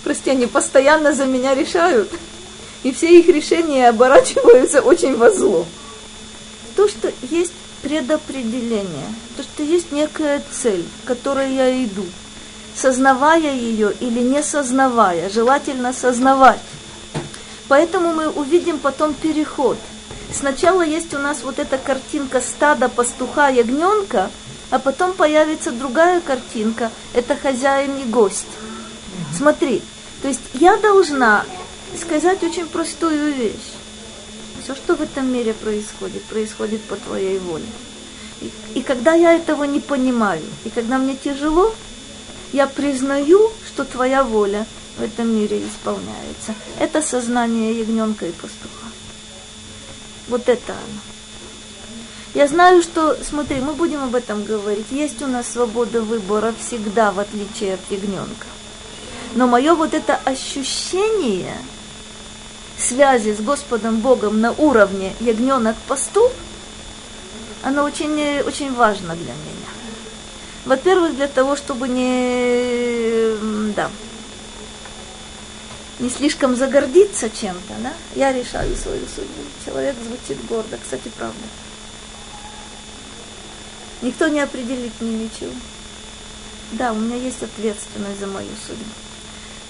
Прости, они постоянно за меня решают. И все их решения оборачиваются очень во зло. То, что есть предопределение, то, что есть некая цель, к которой я иду, сознавая ее или не сознавая, желательно сознавать. Поэтому мы увидим потом переход. Сначала есть у нас вот эта картинка стада пастуха ягненка, а потом появится другая картинка, это хозяин и гость. Смотри, то есть я должна сказать очень простую вещь. Все, что в этом мире происходит, происходит по твоей воле. И, и когда я этого не понимаю, и когда мне тяжело, я признаю, что твоя воля в этом мире исполняется. Это сознание ягненка и пастуха. Вот это оно. Я знаю, что, смотри, мы будем об этом говорить. Есть у нас свобода выбора всегда, в отличие от ягненка. Но мое вот это ощущение связи с Господом Богом на уровне ягненок-пастух, оно очень, э, очень важно для меня. Во-первых, для того, чтобы не, да, не слишком загордиться чем-то, да? Я решаю свою судьбу. Человек звучит гордо, кстати, правда. Никто не определит мне ничего. Да, у меня есть ответственность за мою судьбу.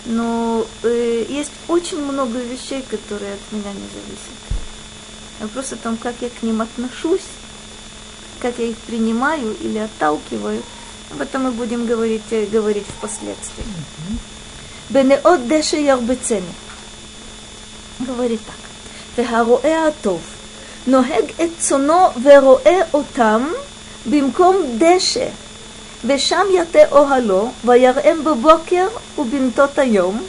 Но э, есть очень много вещей, которые от меня не зависят. Вопрос о том, как я к ним отношусь, как я их принимаю или отталкиваю, об этом мы будем говорить, э, говорить впоследствии. Бенеот деше ярбецене. Говорит так. Вегароэ атов. Ногег эцоно вероэ отам бимком деше. ושם יטה אוהלו, ויראם בבוקר ובנתות היום,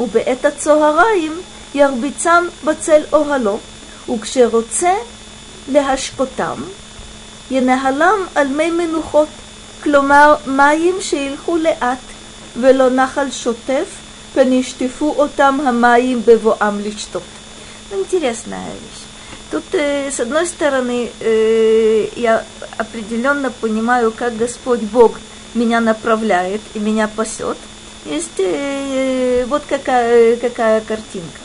ובעת הצהריים ירביצם בצל אוהלו, וכשרוצה להשפוטם, ינהלם על מי מנוחות, כלומר מים שילכו לאט, ולא נחל שוטף, ונשטפו אותם המים בבואם לשתות. Интересная вещь. Тут, э, с одной стороны, э, я определенно понимаю, как Господь Бог меня направляет и меня пасет. Есть э, вот какая, какая картинка.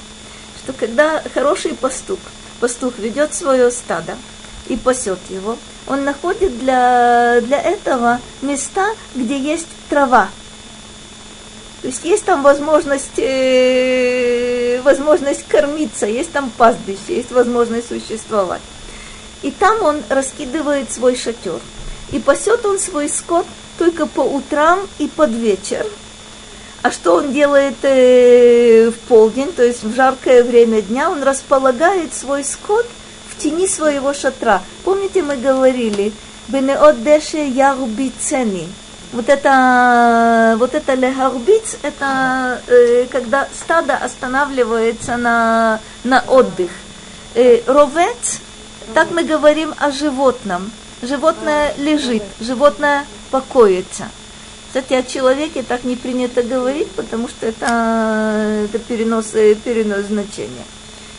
Что когда хороший пастух, пастух ведет свое стадо и пасет его, он находит для, для этого места, где есть трава, то есть есть там возможность, э, возможность кормиться, есть там пастбище, есть возможность существовать. И там он раскидывает свой шатер. И пасет он свой скот только по утрам и под вечер. А что он делает э, в полдень, то есть в жаркое время дня, он располагает свой скот в тени своего шатра. Помните, мы говорили, «Бенеот деше ярубицени», вот это, вот это лехарбиц, это э, когда стадо останавливается на, на отдых. Э, ровец, так мы говорим о животном. Животное лежит, животное покоится. Кстати, о человеке так не принято говорить, потому что это, это перенос, э, перенос значения.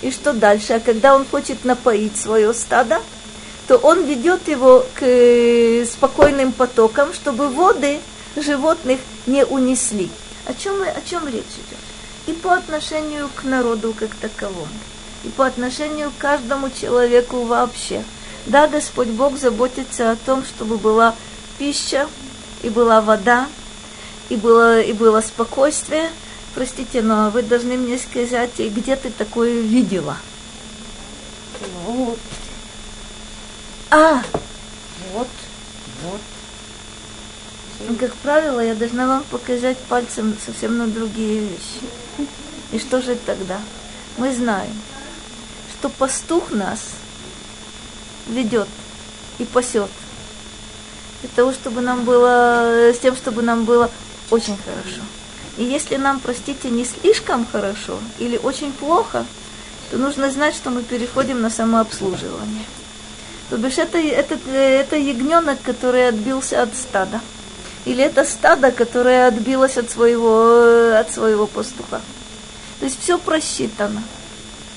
И что дальше? А когда он хочет напоить свое стадо, то он ведет его к э, спокойным потокам, чтобы воды животных не унесли. О чем, о чем речь идет? И по отношению к народу как таковому, и по отношению к каждому человеку вообще. Да, Господь Бог заботится о том, чтобы была пища и была вода. и было, и было спокойствие. Простите, но вы должны мне сказать, где ты такое видела? Ну, А, вот, вот. ну, как правило, я должна вам показать пальцем совсем на другие вещи. И что же тогда? Мы знаем, что пастух нас ведет и пасет. Для того, чтобы нам было, с тем, чтобы нам было очень хорошо. И если нам, простите, не слишком хорошо или очень плохо, то нужно знать, что мы переходим на самообслуживание. То бишь это, это, это ягненок, который отбился от стада. Или это стадо, которое отбилось от своего, от своего пастуха. То есть все просчитано.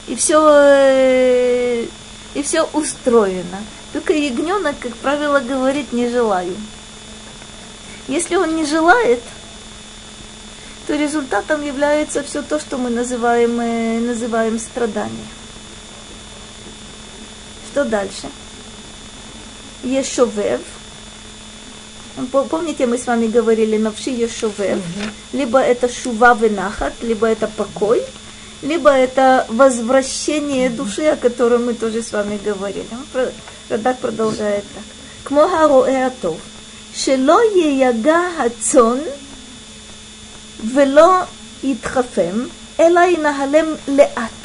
И все, и все устроено. Только ягненок, как правило, говорит «не желаю». Если он не желает, то результатом является все то, что мы называем, э, называем страдание. Что дальше? Ешовев. Помните, мы с вами говорили навши ешовев. Либо это шува венахат, либо это покой, либо это возвращение души, о котором мы тоже с вами говорили. Радак продолжает так. כמו הרועה הטוב, שלא ייגע הצאן ולא יתחפם, אלא ינהלם לאט.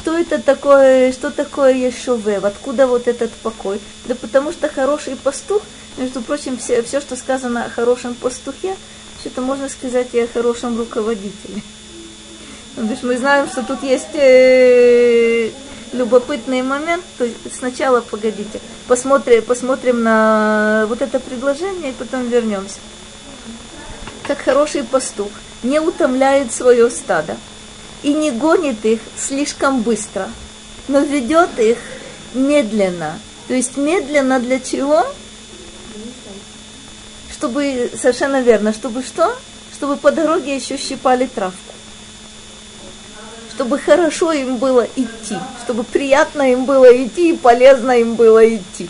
Что это такое, что такое Ешовев? Откуда вот этот покой? Да потому что хороший пастух, между прочим, все, все что сказано о хорошем пастухе, что-то можно сказать и о хорошем руководителе. То есть мы знаем, что тут есть э, любопытный момент. То есть сначала, погодите, посмотрим, посмотрим на вот это предложение и потом вернемся. Как хороший пастух не утомляет свое стадо и не гонит их слишком быстро, но ведет их медленно. То есть медленно для чего? Чтобы, совершенно верно, чтобы что? Чтобы по дороге еще щипали травку чтобы хорошо им было идти, чтобы приятно им было идти и полезно им было идти.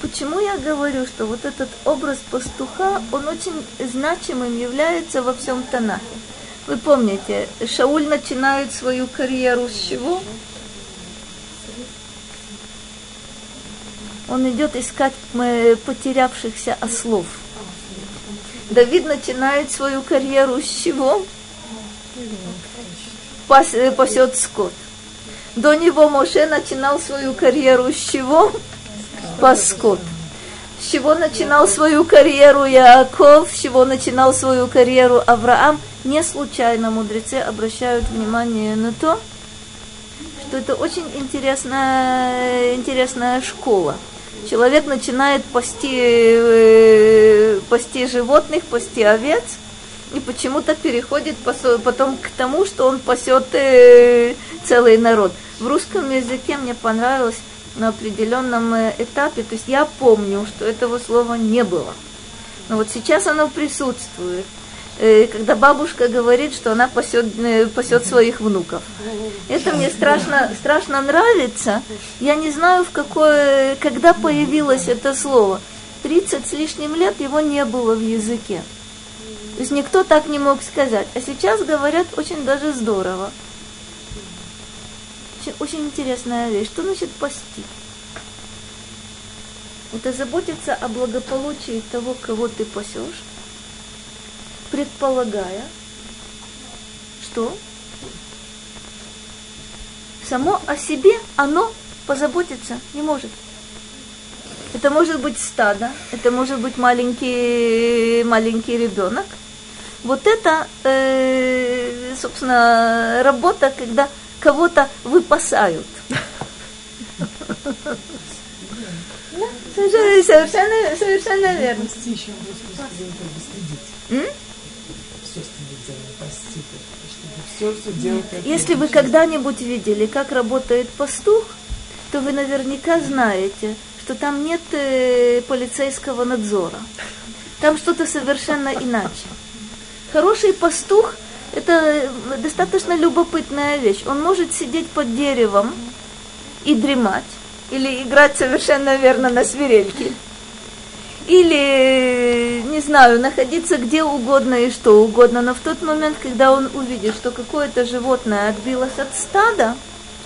Почему я говорю, что вот этот образ пастуха, он очень значимым является во всем Танахе? Вы помните, Шауль начинает свою карьеру с чего? Он идет искать потерявшихся ослов. Давид начинает свою карьеру с чего? пас, пасет скот. До него Моше начинал свою карьеру с чего? Пас скот. С чего начинал свою карьеру Яаков, с чего начинал свою карьеру Авраам. Не случайно мудрецы обращают внимание на то, что это очень интересная, интересная школа. Человек начинает пасти, э, пасти животных, пасти овец – и почему-то переходит потом к тому, что он пасет э, целый народ. В русском языке мне понравилось на определенном э, этапе, то есть я помню, что этого слова не было. Но вот сейчас оно присутствует, э, когда бабушка говорит, что она пасет, пасет своих внуков. Это мне страшно, страшно нравится. Я не знаю, в какое, когда появилось это слово. 30 с лишним лет его не было в языке. То есть никто так не мог сказать. А сейчас говорят очень даже здорово. Очень, очень интересная вещь. Что значит пасти? Это заботиться о благополучии того, кого ты пасешь, предполагая, что само о себе оно позаботиться не может. Это может быть стадо, это может быть маленький, маленький ребенок, вот это, э, собственно, работа, когда кого-то выпасают. Совершенно, совершенно верно. Если вы когда-нибудь видели, как работает пастух, то вы наверняка знаете, что там нет э, полицейского надзора. Там что-то совершенно иначе. Хороший пастух – это достаточно любопытная вещь. Он может сидеть под деревом и дремать, или играть совершенно верно на свирельке. или, не знаю, находиться где угодно и что угодно, но в тот момент, когда он увидит, что какое-то животное отбилось от стада,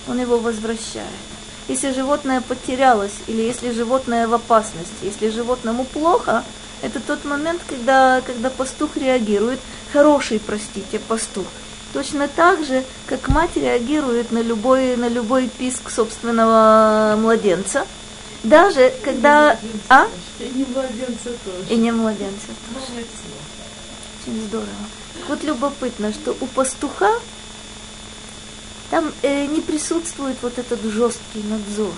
он его возвращает. Если животное потерялось, или если животное в опасности, если животному плохо, это тот момент, когда, когда пастух реагирует, хороший, простите, пастух. Точно так же, как мать реагирует на любой, на любой писк собственного младенца. Даже когда... А? И не младенца тоже. И не младенца тоже. Очень здорово. Вот любопытно, что у пастуха там э, не присутствует вот этот жесткий надзор.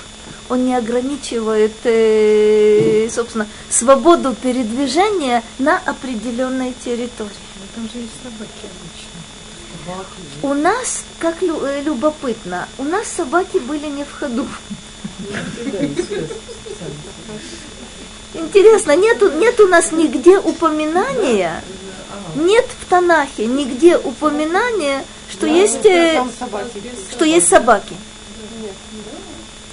Он не ограничивает, э, собственно, свободу передвижения на определенной территории. Но там же есть собаки обычно. У нас, как лю- э, любопытно, у нас собаки были не в ходу. Интересно, нет, нет у нас нигде упоминания, нет в Танахе нигде упоминания, что есть, э, Там собаки. что есть собаки.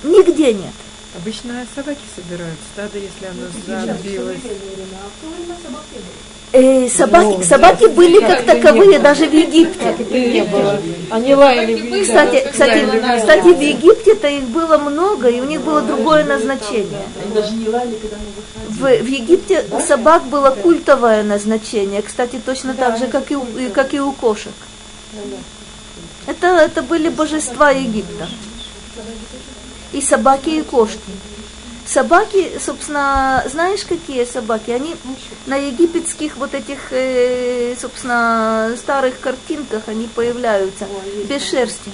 Нигде нет. Обычно собаки собирают стадо, если оно забилось. Э, собаки, собаки были как таковые даже в Египте. Не было. Они лаяли. Кстати, кстати, кстати, в Египте-то их было много, и у них было другое назначение. Они даже не лали, когда мы выходили. В, в Египте у собак было культовое назначение, кстати, точно так же, как и- как и у кошек. Это, это были божества Египта. И собаки, и кошки. Собаки, собственно, знаешь, какие собаки? Они на египетских вот этих, э, собственно, старых картинках они появляются без шерсти.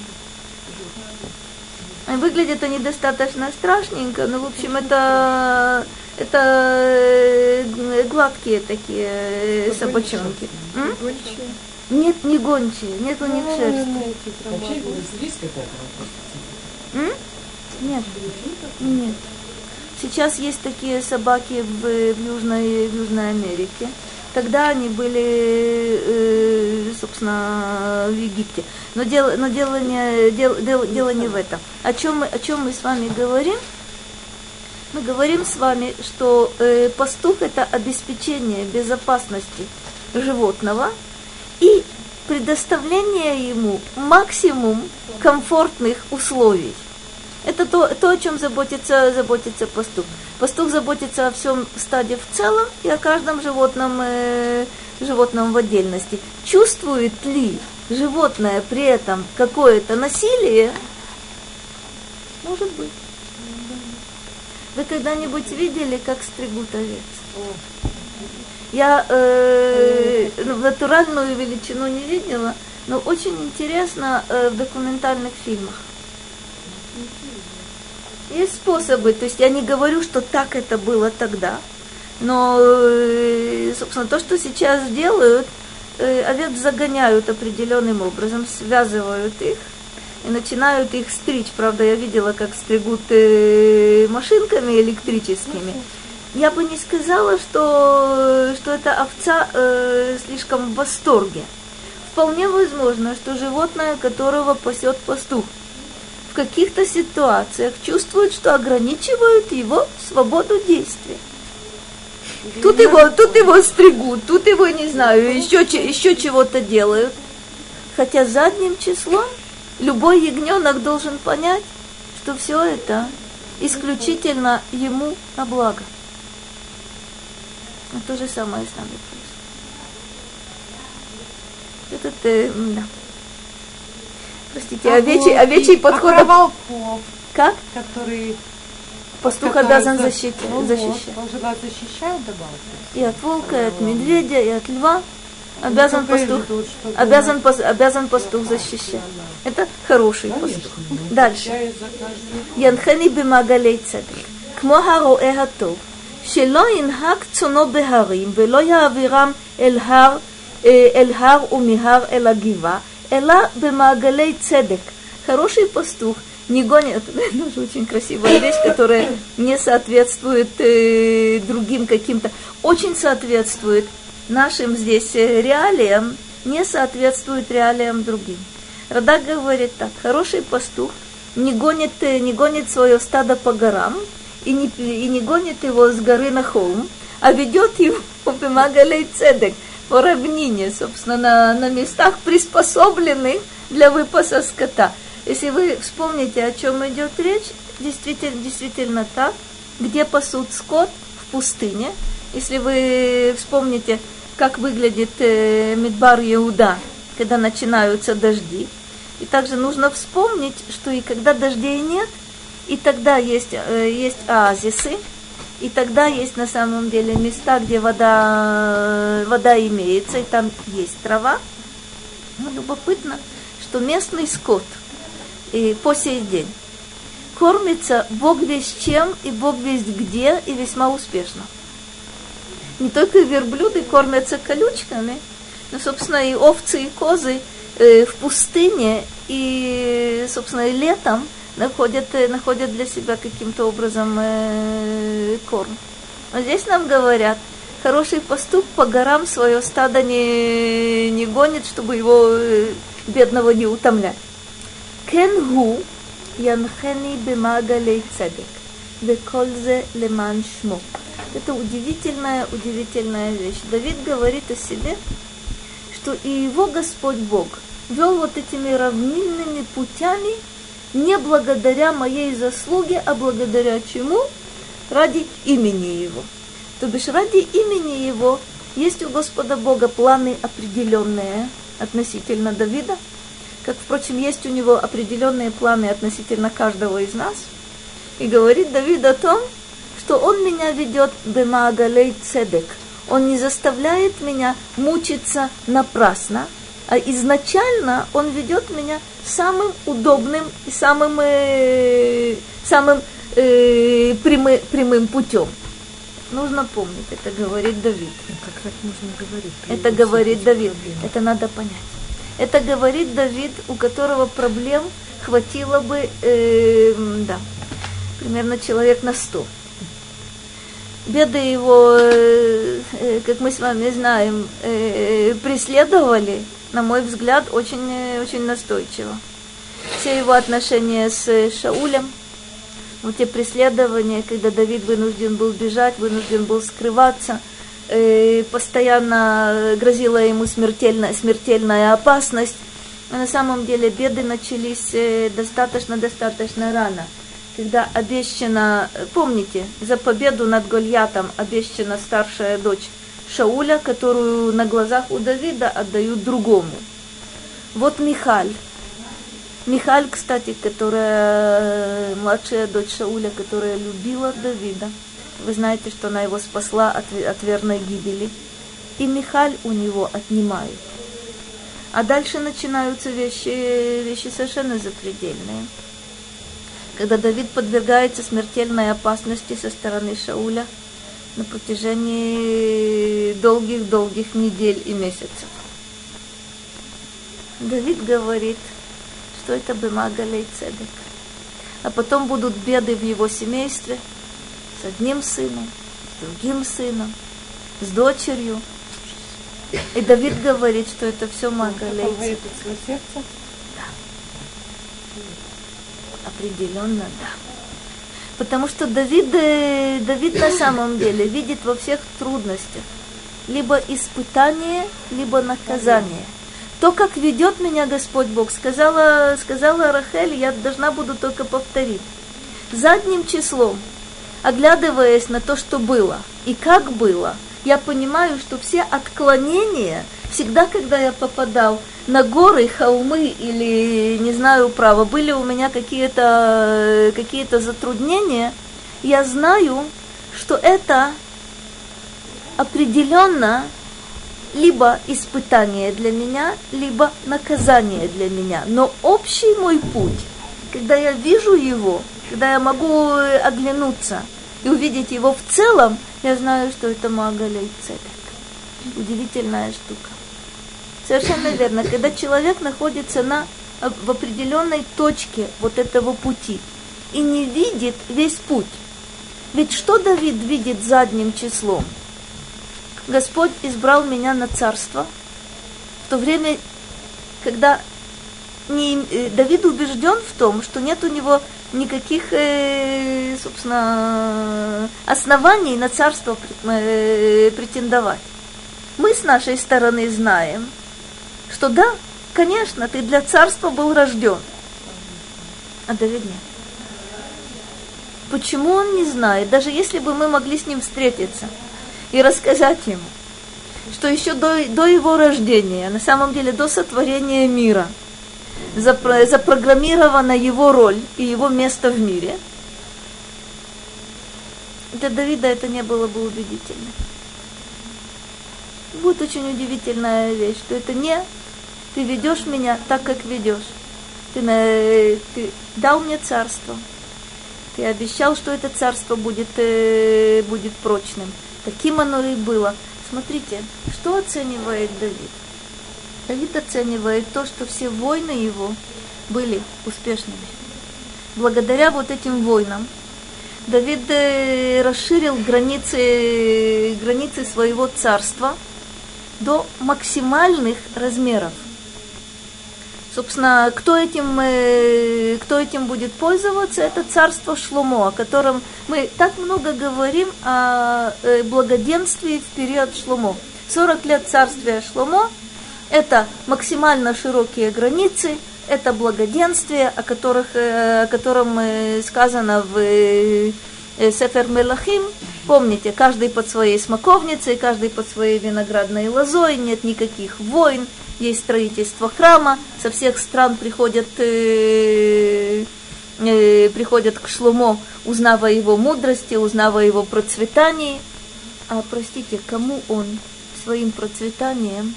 Выглядят они достаточно страшненько, но, в общем, это, это э, гладкие такие э, собачонки. М? Нет, не гончие, нет у них шерсти. Вообще, есть какая-то вопрос? М? Нет, нет. Сейчас есть такие собаки в, в, Южной, в Южной Америке. Тогда они были, э, собственно, в Египте. Но дело, но дело, не, дело, дело, дело не в этом. О чем, мы, о чем мы с вами говорим? Мы говорим с вами, что э, пастух это обеспечение безопасности животного и предоставление ему максимум комфортных условий. Это то, то, о чем заботится, заботится пастух. Пастух заботится о всем стаде в целом и о каждом животном, э, животном в отдельности. Чувствует ли животное при этом какое-то насилие? Может быть. Вы когда-нибудь видели, как стригут овец? Я э, ну, натуральную величину не видела, но очень интересно э, в документальных фильмах. Есть способы, то есть я не говорю, что так это было тогда, но, э, собственно, то, что сейчас делают, э, овец загоняют определенным образом, связывают их и начинают их стричь. Правда, я видела, как стригут э, машинками электрическими. Я бы не сказала, что, что эта овца э, слишком в восторге. Вполне возможно, что животное, которого пасет пастух, в каких-то ситуациях чувствует, что ограничивают его свободу действия. Тут его, тут его стригут, тут его, не знаю, еще, еще чего-то делают. Хотя задним числом любой ягненок должен понять, что все это исключительно ему на благо. Но то же самое с нами происходит. Этот, э, да. Простите, овечий, овечий а подход... Как? Который... Пастуха должен защитить, ну, защищать. Он же вас защищает, добавок. И от волка, и от медведя, и от льва. Ну, обязан пастух, ждут, обязан, пас, обязан пастух защищать. Это хороший Конечно, пастух. Дальше. Янхани бимагалей цадик. Кмо хароэ готов. שלא ינהג צונו בהרים ולא יעבירם אל הר, אה, אל הר ומהר אל הגבעה, אלא במעגלי צדק. Хороший пастух не гонит, это тоже очень красивая вещь, которая не соответствует э, другим каким-то, очень соответствует нашим здесь э, реалиям, не соответствует реалиям другим. Радак говорит так, хороший пастух не гонит, э, не гонит свое стадо по горам и не, и не гонит его с горы на холм, а ведет его Бемагалей Цедек по равнине, собственно, на, на местах, приспособленных для выпаса скота. Если вы вспомните, о чем идет речь, действительно, действительно так, где пасут скот в пустыне. Если вы вспомните, как выглядит э, Мидбар Иуда, когда начинаются дожди. И также нужно вспомнить, что и когда дождей нет, и тогда есть, э, есть оазисы, и тогда есть на самом деле места, где вода, вода имеется, и там есть трава. Но любопытно, что местный скот и по сей день кормится Бог весь чем и Бог весь где и весьма успешно. Не только верблюды кормятся колючками, но, собственно, и овцы, и козы э, в пустыне, и, собственно, и летом – находят, э, находят для себя каким-то образом э, корм. Но здесь нам говорят, хороший пастух по горам свое стадо не, не гонит, чтобы его э, бедного не утомлять. Кенгу янхени бемагалей цедек. Векользе леман шмо. Это удивительная, удивительная вещь. Давид говорит о себе, что и его Господь Бог вел вот этими равнинными путями не благодаря моей заслуге, а благодаря чему? Ради имени Его. То бишь ради имени Его есть у Господа Бога планы определенные относительно Давида, как, впрочем, есть у него определенные планы относительно каждого из нас. И говорит Давид о том, что он меня ведет бемаагалей цедек. Он не заставляет меня мучиться напрасно, изначально он ведет меня самым удобным и самым, э, самым э, прямы, прямым путем. Нужно помнить, это говорит Давид. Ну, как так можно говорить? Это говорит Давид. Проблемы. Это надо понять. Это говорит Давид, у которого проблем хватило бы, э, да, примерно человек на сто. Беды его, э, э как мы с вами знаем, э, преследовали, на мой взгляд, очень, очень настойчиво. Все его отношения с Шаулем, вот те преследования, когда Давид вынужден был бежать, вынужден был скрываться, постоянно грозила ему смертельная, смертельная опасность. А на самом деле беды начались достаточно-достаточно рано, когда обещана, помните, за победу над Гольятом обещана старшая дочь Шауля, которую на глазах у Давида отдают другому. Вот Михаль. Михаль, кстати, которая младшая дочь Шауля, которая любила Давида. Вы знаете, что она его спасла от, от верной гибели. И Михаль у него отнимают. А дальше начинаются вещи, вещи совершенно запредельные. Когда Давид подвергается смертельной опасности со стороны Шауля – на протяжении долгих-долгих недель и месяцев. Давид говорит, что это Бемагалей Цедек. А потом будут беды в его семействе с одним сыном, с другим сыном, с дочерью. И Давид говорит, что это все Магалей Цедек. Да. Определенно, да. Потому что Давид, э, Давид на самом деле видит во всех трудностях либо испытание, либо наказание. То, как ведет меня Господь Бог, сказала, сказала Рахель, я должна буду только повторить. Задним числом, оглядываясь на то, что было и как было, я понимаю, что все отклонения, всегда, когда я попадал на горы, холмы или, не знаю, право, были у меня какие-то какие затруднения, я знаю, что это определенно либо испытание для меня, либо наказание для меня. Но общий мой путь, когда я вижу его, когда я могу оглянуться и увидеть его в целом, я знаю, что это Магалей Цедек. Удивительная штука. Совершенно верно. Когда человек находится на, в определенной точке вот этого пути и не видит весь путь. Ведь что Давид видит задним числом? Господь избрал меня на царство в то время, когда не, э, Давид убежден в том, что нет у него никаких, э, собственно, оснований на царство э, претендовать. Мы с нашей стороны знаем, что да, конечно, ты для царства был рожден. А Давид нет. Почему он не знает? Даже если бы мы могли с ним встретиться и рассказать ему, что еще до, до его рождения, на самом деле до сотворения мира, запро, запрограммирована его роль и его место в мире, для Давида это не было бы убедительно. Будет очень удивительная вещь, что это не ты ведешь меня так, как ведешь. Ты, ты дал мне царство. Ты обещал, что это царство будет, э, будет прочным. Таким оно и было. Смотрите, что оценивает Давид? Давид оценивает то, что все войны его были успешными. Благодаря вот этим войнам Давид э, расширил границы, границы своего царства до максимальных размеров. Собственно, кто этим, э, кто этим будет пользоваться, это царство Шломо, о котором мы так много говорим о э, благоденствии в период Шломо. 40 лет царствия Шломо – это максимально широкие границы, это благоденствие, о, которых, э, о котором сказано в Сефер Мелахим. Помните, каждый под своей смоковницей, каждый под своей виноградной лозой, нет никаких войн – есть строительство храма, со всех стран приходят, э, э, приходят к Шлумо, узнавая его мудрости, узнавая его процветании. А простите, кому он своим процветанием,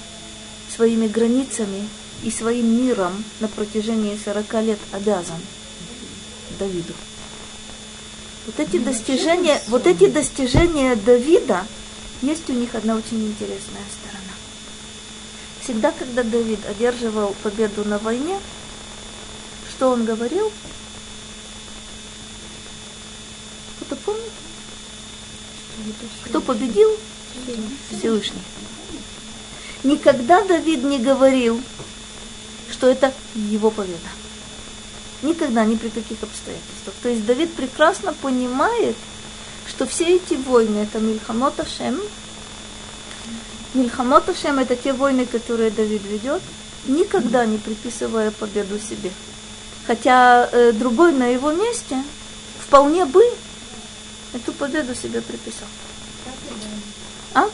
своими границами и своим миром на протяжении 40 лет обязан? Давиду. Вот эти достижения, вот эти достижения Давида, есть у них одна очень интересная. Всегда, когда Давид одерживал победу на войне, что он говорил? Кто-то помнит? Кто победил? Всевышний. Никогда Давид не говорил, что это его победа. Никогда, ни при каких обстоятельствах. То есть Давид прекрасно понимает, что все эти войны, это Мильхамот Ашем, Мильхамот Ашем это те войны, которые Давид ведет, никогда не приписывая победу себе. Хотя э, другой на его месте вполне бы эту победу себе приписал. А?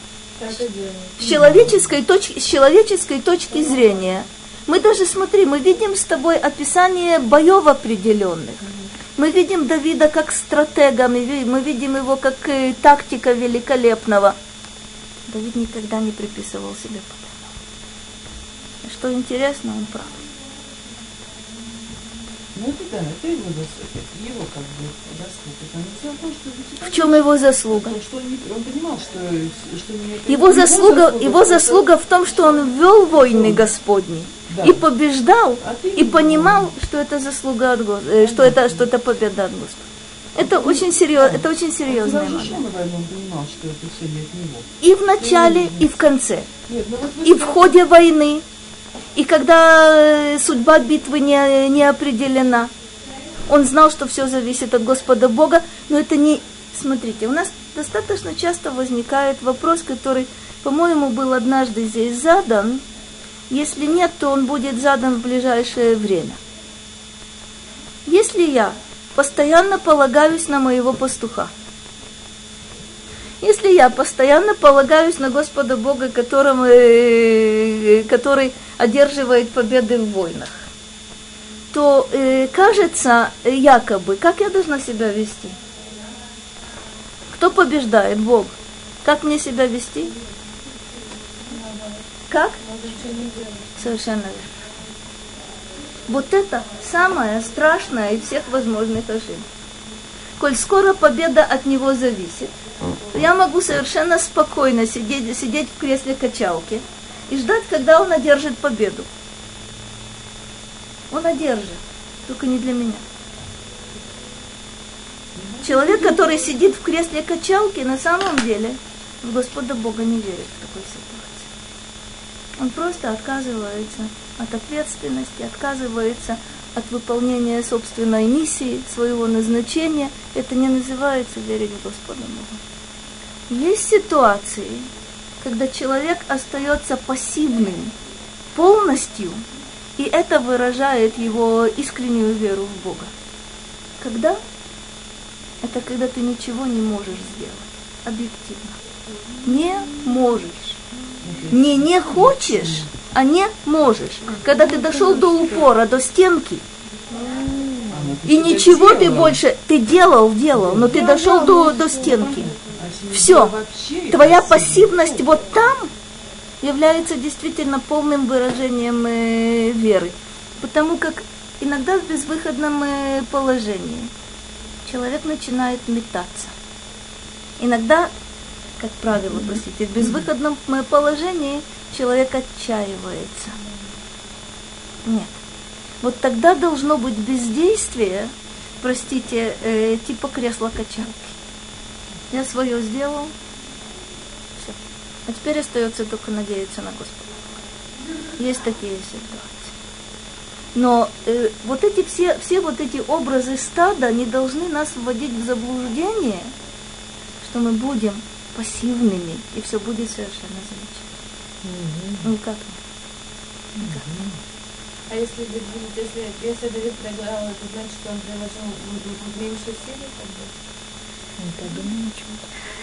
С человеческой, точки, с человеческой точки зрения. Мы даже, смотри, мы видим с тобой описание боев определенных. Мы видим Давида как стратега, мы, видим его как э, тактика великолепного – Давид никогда не приписывал себе победу. Что интересно, он прав. Ну это да, это его заслуга, его как бы заслуга. том, что в чем его заслуга? Что он, он понимал, что, что не его, заслуга, заслуга, его заслуга в том, что он ввел войны Господни да. и побеждал, а и понимал, что это заслуга от Господа, э, что это, что это победа от Господа. Это очень серьезно, это очень серьезно. И в начале, и в конце. Ну и в ходе войны, и когда э, судьба битвы не, не определена. Он знал, что все зависит от Господа Бога, но это не... Смотрите, у нас достаточно часто возникает вопрос, который, по-моему, был однажды здесь задан. Если нет, то он будет задан в ближайшее время. Если я постоянно полагаюсь на моего пастуха. Если я постоянно полагаюсь на Господа Бога, которым, э, который одерживает победы в войнах, то э, кажется якобы, как я должна себя вести? Кто побеждает? Бог. Как мне себя вести? Как? Совершенно верно. Вот это самое страшное из всех возможных ошибок. Коль скоро победа от него зависит, я могу совершенно спокойно сидеть, сидеть в кресле качалки и ждать, когда он одержит победу. Он одержит, только не для меня. Человек, который сидит в кресле качалки, на самом деле в Господа Бога не верит в такой ситуации. Он просто отказывается от ответственности, отказывается от выполнения собственной миссии, своего назначения, это не называется верить в Господа Бога. Есть ситуации, когда человек остается пассивным полностью, и это выражает его искреннюю веру в Бога. Когда? Это когда ты ничего не можешь сделать. Объективно. Не можешь. Не не хочешь, а не можешь. Когда ты дошел до упора, до стенки, и ничего ты больше, ты делал, делал, но ты дошел до, до стенки. Все. Твоя пассивность вот там является действительно полным выражением э, веры. Потому как иногда в безвыходном э, положении человек начинает метаться. Иногда, как правило, простите, в безвыходном э, положении человек отчаивается. Нет. Вот тогда должно быть бездействие, простите, э, типа кресла качалки. Я свое сделал, все. А теперь остается только надеяться на Господа. Есть такие ситуации. Но э, вот эти все, все вот эти образы стада не должны нас вводить в заблуждение, что мы будем пассивными, и все будет совершенно замечательно. Mm-hmm. Никак не. Никак не. А если, если, если Давид проиграл, это значит, что он приложил меньше силы? Я думаю, ничего.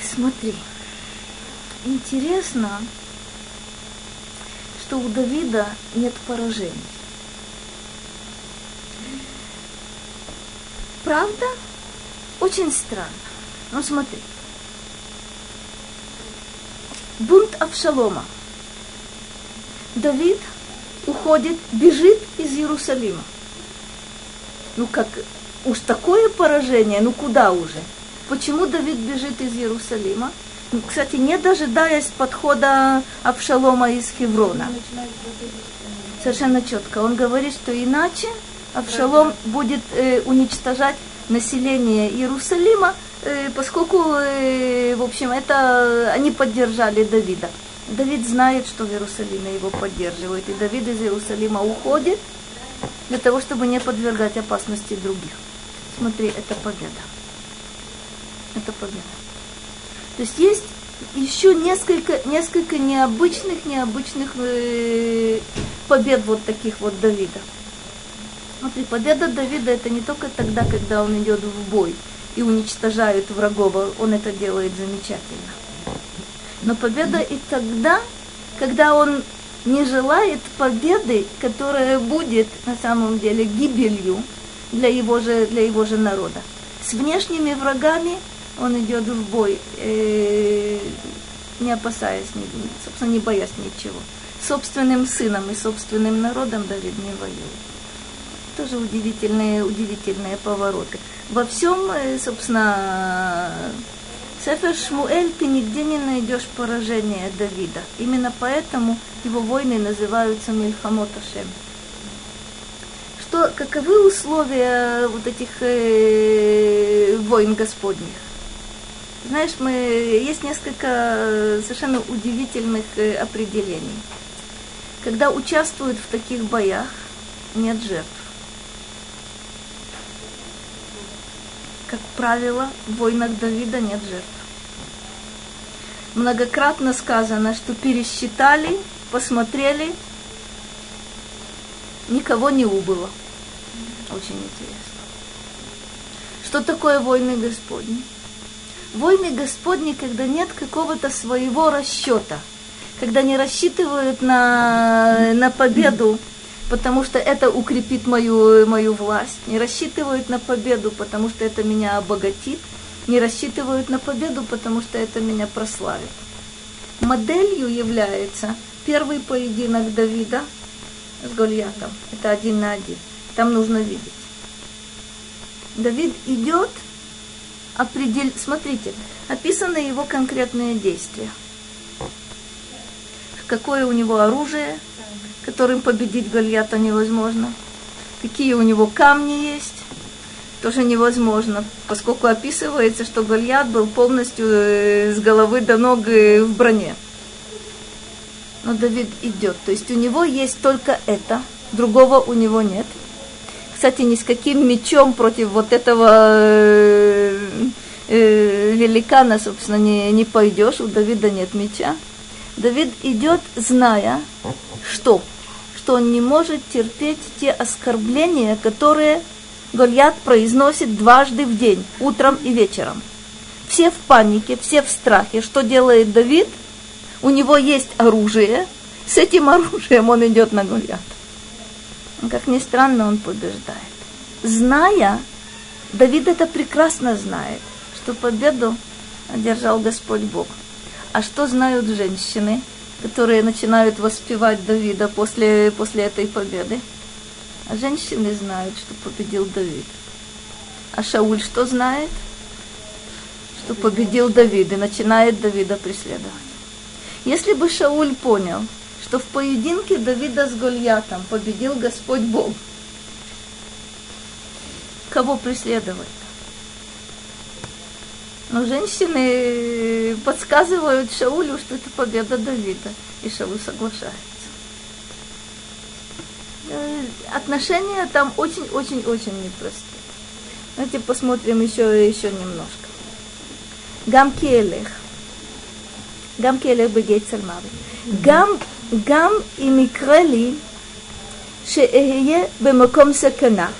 Смотри, интересно, что у Давида нет поражений. Правда? Очень странно. Ну смотри. Бунт Авшалома. Давид уходит, бежит из Иерусалима. Ну как, уж такое поражение, ну куда уже? Почему Давид бежит из Иерусалима? Ну, кстати, не дожидаясь подхода Авшалома из Хеврона. Совершенно четко. Он говорит, что иначе Авшалом будет э, уничтожать население Иерусалима, э, поскольку, э, в общем, это они поддержали Давида. Давид знает, что в Иерусалиме его поддерживают, и Давид из Иерусалима уходит для того, чтобы не подвергать опасности других. Смотри, это победа. Это победа. То есть есть еще несколько, несколько необычных, необычных э, побед вот таких вот Давида. Смотри, победа Давида это не только тогда, когда он идет в бой и уничтожает врагов, он это делает замечательно. Но победа и тогда, когда он не желает победы, которая будет на самом деле гибелью для его же, для его же народа. С внешними врагами он идет в бой, э, не опасаясь, собственно, не боясь ничего. Собственным сыном и собственным народом Давид не воюет. Тоже удивительные, удивительные повороты. Во всем, э, собственно, Сефер Шмуэль ты нигде не найдешь поражения Давида. Именно поэтому его войны называются Мильхамот Ашем. Что, каковы условия вот этих э, войн Господних? Знаешь, мы, есть несколько совершенно удивительных э, определений. Когда участвуют в таких боях, нет жертв. Как правило, в войнах Давида нет жертв многократно сказано, что пересчитали, посмотрели, никого не убыло. Очень интересно. Что такое войны Господни? Войны Господни, когда нет какого-то своего расчета, когда не рассчитывают на, на победу, потому что это укрепит мою, мою власть, не рассчитывают на победу, потому что это меня обогатит – не рассчитывают на победу, потому что это меня прославит. Моделью является первый поединок Давида с Гольятом. Это один на один. Там нужно видеть. Давид идет, определ... смотрите, описаны его конкретные действия. Какое у него оружие, которым победить Гольята невозможно. Какие у него камни есть, тоже невозможно, поскольку описывается, что Гольят был полностью э, с головы до ног э, в броне. но Давид идет. То есть у него есть только это, другого у него нет. Кстати, ни с каким мечом против вот этого э, великана, собственно, не, не пойдешь. У Давида нет меча. Давид идет, зная, что? Что он не может терпеть те оскорбления, которые Гольят произносит дважды в день, утром и вечером. Все в панике, все в страхе. Что делает Давид? У него есть оружие. С этим оружием он идет на Гольят. Как ни странно, он побеждает. Зная, Давид это прекрасно знает, что победу одержал Господь Бог. А что знают женщины, которые начинают воспевать Давида после, после этой победы? А женщины знают, что победил Давид. А Шауль что знает? Что победил Давид и начинает Давида преследовать. Если бы Шауль понял, что в поединке Давида с Гольятом победил Господь Бог, кого преследовать? Но женщины подсказывают Шаулю, что это победа Давида, и Шауль соглашается. Э, отношения там очень-очень-очень непростые. Давайте посмотрим еще, еще немножко. Гам келех. Гам келех בגיא צלמוות. גם, גם אם יקרה לי שאהיה במקום סכנה,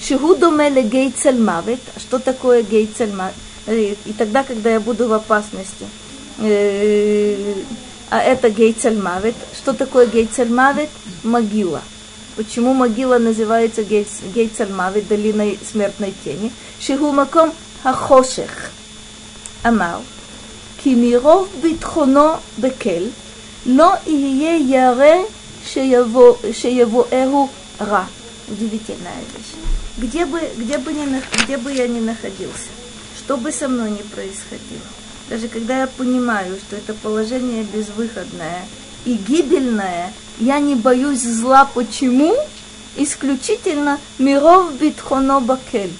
שהוא דומה לגיא צלמוות, что такое гей цельмавит? Э, и тогда, когда я буду в опасности. Э, а это гейцельмавит. Что такое гейцельмавит? Могила. Почему могила называется гейцельмавит, долиной смертной тени? Шигумаком хахошех. Амал. Кимиро битхоно бекель. Но ие яре шеевоэру ра. Удивительная вещь. Где бы, где бы, ни, где бы я ни находился, что бы со мной ни происходило, даже когда я понимаю, что это положение безвыходное и гибельное, я не боюсь зла. Почему? Исключительно миров битхоно бакель.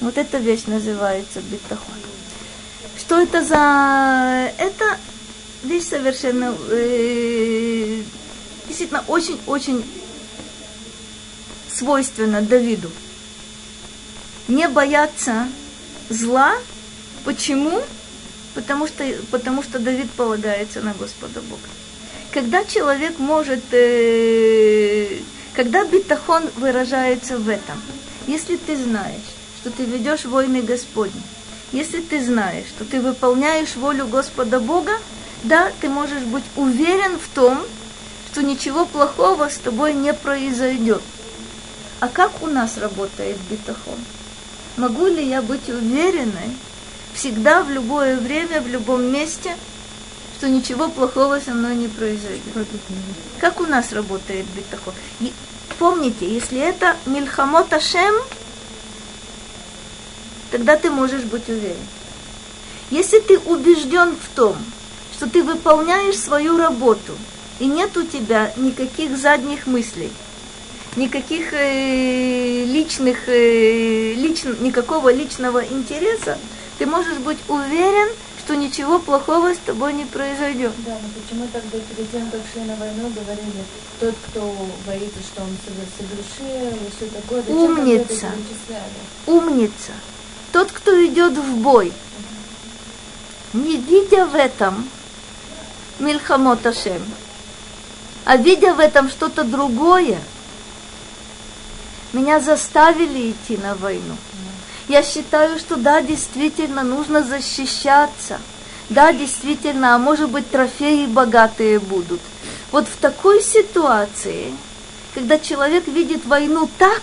Вот эта вещь называется битахон. Что это за... Это вещь совершенно... Э, действительно, очень-очень свойственно Давиду. Не бояться зла. Почему? Потому что, потому что Давид полагается на Господа Бога когда человек может, э, когда битахон выражается в этом, если ты знаешь, что ты ведешь войны Господни, если ты знаешь, что ты выполняешь волю Господа Бога, да, ты можешь быть уверен в том, что ничего плохого с тобой не произойдет. А как у нас работает битахон? Могу ли я быть уверенной всегда, в любое время, в любом месте – что ничего плохого со мной не произойдет. Как у нас работает битахон? И помните, если это Мильхамот Ашем, тогда ты можешь быть уверен. Если ты убежден в том, что ты выполняешь свою работу, и нет у тебя никаких задних мыслей, никаких э, личных, э, лич, никакого личного интереса, ты можешь быть уверен, что ничего плохого с тобой не произойдет. Да, но почему тогда перед тем, как шли на войну, говорили, тот, кто боится, что он совершил, и все такое, Умница. Умница. Тот, кто идет в бой, не видя в этом Мильхамот Ашем, а видя в этом что-то другое, меня заставили идти на войну. Я считаю, что да, действительно нужно защищаться. Да, действительно, а может быть трофеи богатые будут. Вот в такой ситуации, когда человек видит войну так,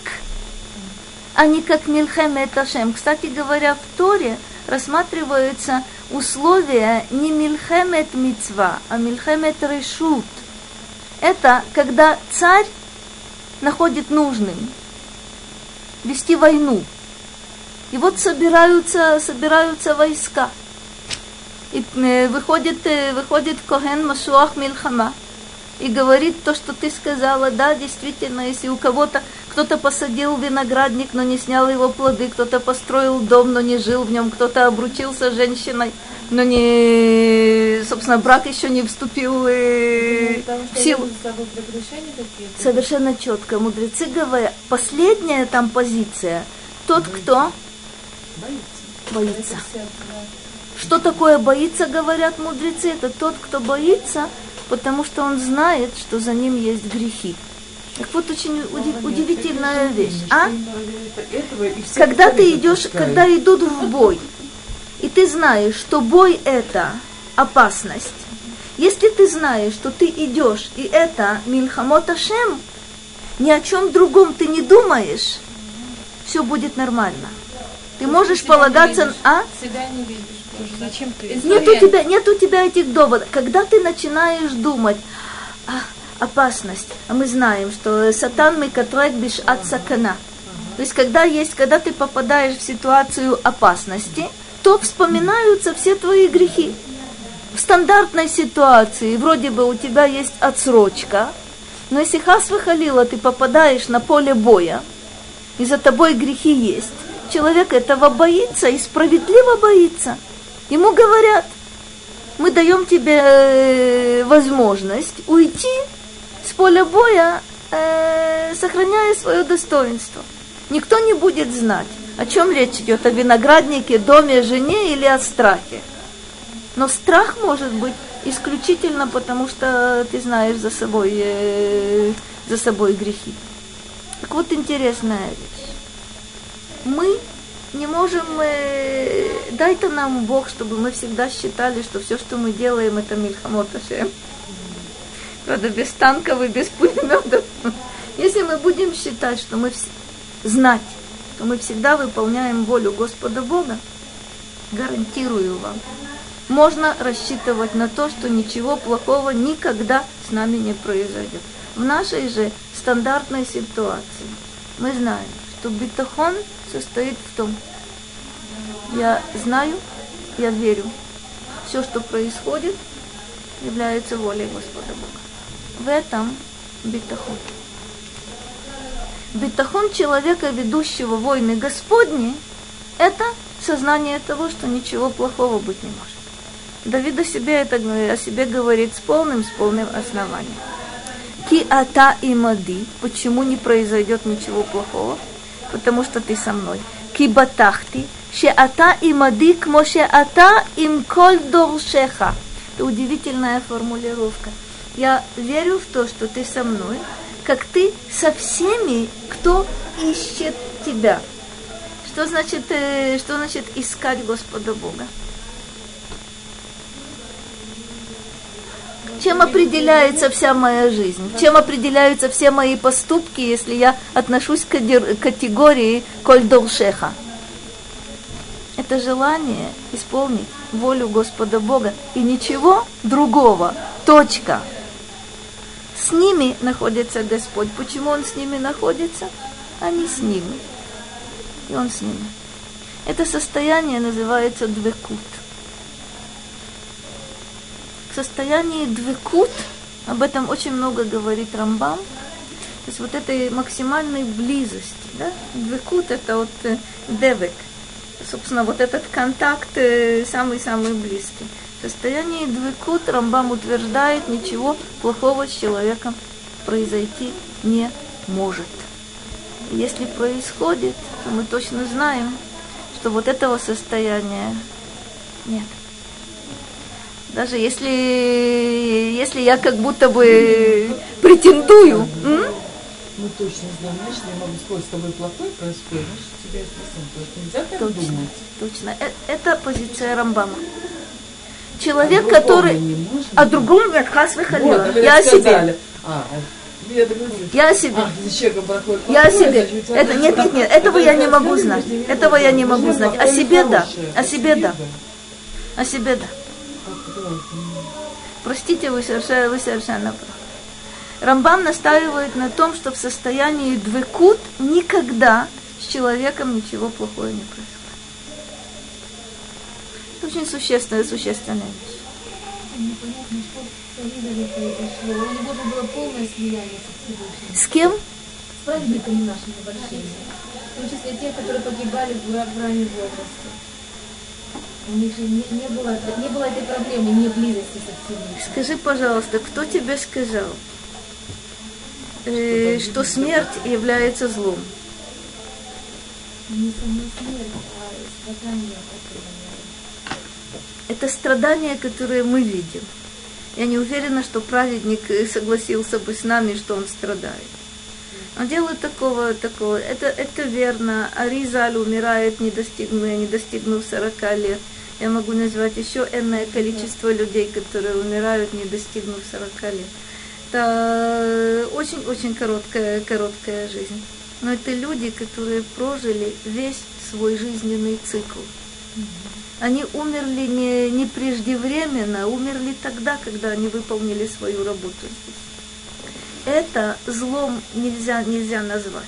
а не как Мильхемет Ашем. Кстати говоря, в Торе рассматриваются условия не Мильхемет Мицва, а Мильхемет Решут. Это когда царь находит нужным вести войну. И вот собираются, собираются войска. И э, выходит, э, выходит Коген Машуах Мильхама и говорит то, что ты сказала, да, действительно, если у кого-то, Кто-то посадил виноградник, но не снял его плоды, кто-то построил дом, но не жил в нем, кто-то обручился женщиной, но не, собственно, брак еще не вступил э, в силу. Совершенно четко. Мудрецы говорят, последняя там позиция, тот, кто Боится. боится. Что такое боится, говорят мудрецы? Это тот, кто боится, потому что он знает, что за ним есть грехи. Так вот очень уди- удивительная вещь. А? Когда ты идешь, когда идут в бой, и ты знаешь, что бой это опасность. Если ты знаешь, что ты идешь, и это Мильхамот Ашем, ни о чем другом ты не думаешь, все будет нормально. Ты можешь полагаться... на- А? Себя не видишь. Зачем ты? Нет у тебя, нет у тебя этих доводов. Когда ты начинаешь думать, «А, опасность, а мы знаем, что сатан микатрек биш от сакана. То есть, когда есть, когда ты попадаешь в ситуацию опасности, то вспоминаются все твои грехи. В стандартной ситуации вроде бы у тебя есть отсрочка, но если хас выхалила, ты попадаешь на поле боя, и за тобой грехи есть, человек этого боится и справедливо боится. Ему говорят, мы даем тебе э, возможность уйти с поля боя, э, сохраняя свое достоинство. Никто не будет знать, о чем речь идет, о винограднике, доме, жене или о страхе. Но страх может быть исключительно потому, что ты знаешь за собой, э, за собой грехи. Так вот интересная вещь. Мы не можем, э, дай-то нам Бог, чтобы мы всегда считали, что все, что мы делаем, это Мильхамот Ашем. Правда, без танков и без пулеметов. Если мы будем считать, что мы знать, что мы всегда выполняем волю Господа Бога, гарантирую вам, можно рассчитывать на то, что ничего плохого никогда с нами не произойдет. В нашей же стандартной ситуации мы знаем, что битахон состоит в том, я знаю, я верю, все, что происходит, является волей Господа Бога. В этом битахон. Битахон человека, ведущего войны Господни, это сознание того, что ничего плохого быть не может. Давид о себе, это, о себе говорит с полным, с полным основанием. Ки ата и мади. Почему не произойдет ничего плохого? Потому что ты со мной. Ки батахти. Ше ата и мади, кмо ше ата им коль доршеха. Это удивительная формулировка. Я верю в то, что ты со мной, как ты со всеми, кто ищет тебя. Что значит, э, что значит искать Господа Бога? Чем определяется вся моя жизнь? Чем определяются все мои поступки, если я отношусь к категор- категории коль долшеха? Это желание исполнить волю Господа Бога и ничего другого. Точка. С ними находится Господь. Почему Он с ними находится? Они с Ним. И Он с ними. Это состояние называется двекут. В состоянии двекут, об этом очень много говорит Рамбам, то есть вот этой максимальной близости. Да? Двекут это вот э, девек. Собственно, вот этот контакт э, самый-самый близкий. В состоянии двекут Рамбам утверждает, ничего плохого с человеком произойти не может. Если происходит, то мы точно знаем, что вот этого состояния нет. Даже если, если я как будто бы претендую, м? Мы точно знаем, значит, я могу спорить с тобой плохое происходит, значит, тебя. Потому что нельзя так Точно, думать. точно. Э- Это позиция Рамбама. Человек, А который... А другому нет, хас Вот, выходила. а вы Я о себе. А, я. Я о себе. А, Я себе. Это, нет, нет, нет, этого я не могу знать. Этого я не могу знать. О себе да. О себе да. О себе да. Простите, вы совершенно, вы совершенно правы. Рамбам настаивает на том, что в состоянии двекут никогда с человеком ничего плохого не происходит. Это очень существенная, существенная вещь. Непонятно, что с кем? С праведниками нашими большими. В том числе те, которые погибали в, в раннем возрасте. У них же не, не, было, не было этой проблемы, не близости со Всевышним. Скажи, пожалуйста, кто тебе сказал, э, что смерть является злом? Не сама смерть, а страдания, которые Это страдания, которые мы видим. Я не уверена, что праведник э, согласился бы с нами, что он страдает. Он делает такого, такого. Это, это верно. Аризаль умирает, не достигнув, не достигнув 40 лет. Я могу назвать еще энное количество людей, которые умирают, не достигнув 40 лет. Это очень-очень короткая, короткая жизнь. Но это люди, которые прожили весь свой жизненный цикл. Они умерли не, не преждевременно, умерли тогда, когда они выполнили свою работу. Это злом нельзя, нельзя назвать.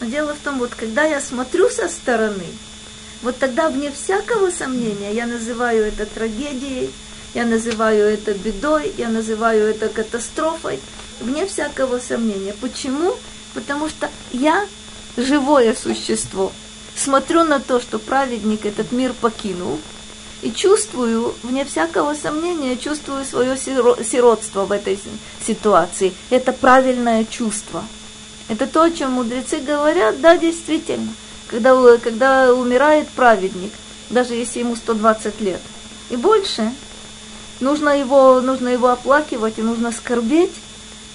Но дело в том, вот когда я смотрю со стороны, вот тогда вне всякого сомнения я называю это трагедией, я называю это бедой, я называю это катастрофой, вне всякого сомнения. Почему? Потому что я живое существо, смотрю на то, что праведник этот мир покинул, и чувствую, вне всякого сомнения, чувствую свое сиротство в этой ситуации. Это правильное чувство. Это то, о чем мудрецы говорят, да, действительно. Когда, когда умирает праведник, даже если ему 120 лет и больше, нужно его, нужно его оплакивать и нужно скорбеть,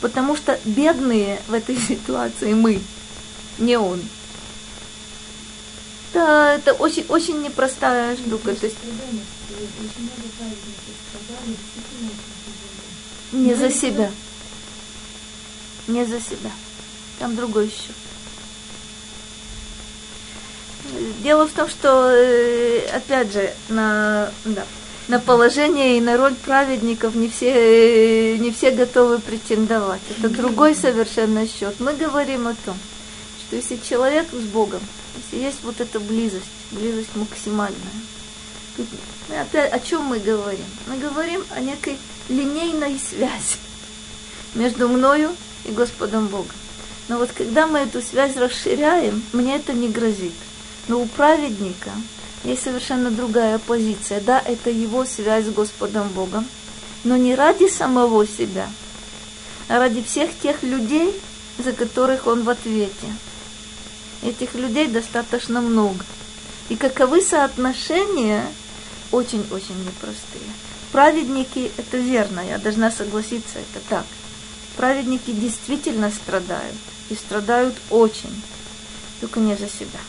потому что бедные в этой ситуации мы, не он. Да, это очень, очень непростая штука. То есть, не за себя. Не за себя. Там другой еще. Дело в том, что, э, опять же, на, да, на положение и на роль праведников не все, не все готовы претендовать. Это другой совершенно счет. Мы говорим о том, что если человек с Богом, если есть вот эта близость, близость максимальная, тут опять о чем мы говорим? Мы говорим о некой линейной связи между мною и Господом Богом. Но вот когда мы эту связь расширяем, мне это не грозит. Но у праведника есть совершенно другая позиция. Да, это его связь с Господом Богом, но не ради самого себя, а ради всех тех людей, за которых он в ответе. Этих людей достаточно много. И каковы соотношения, очень-очень непростые. Праведники, это верно, я должна согласиться, это так. Праведники действительно страдают, и страдают очень, только не за себя.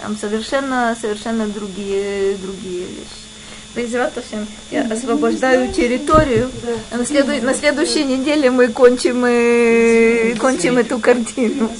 Там совершенно, совершенно другие, другие вещи. Безратовсем я освобождаю территорию. На, следу, на следующей неделе мы кончим, и, кончим эту картину.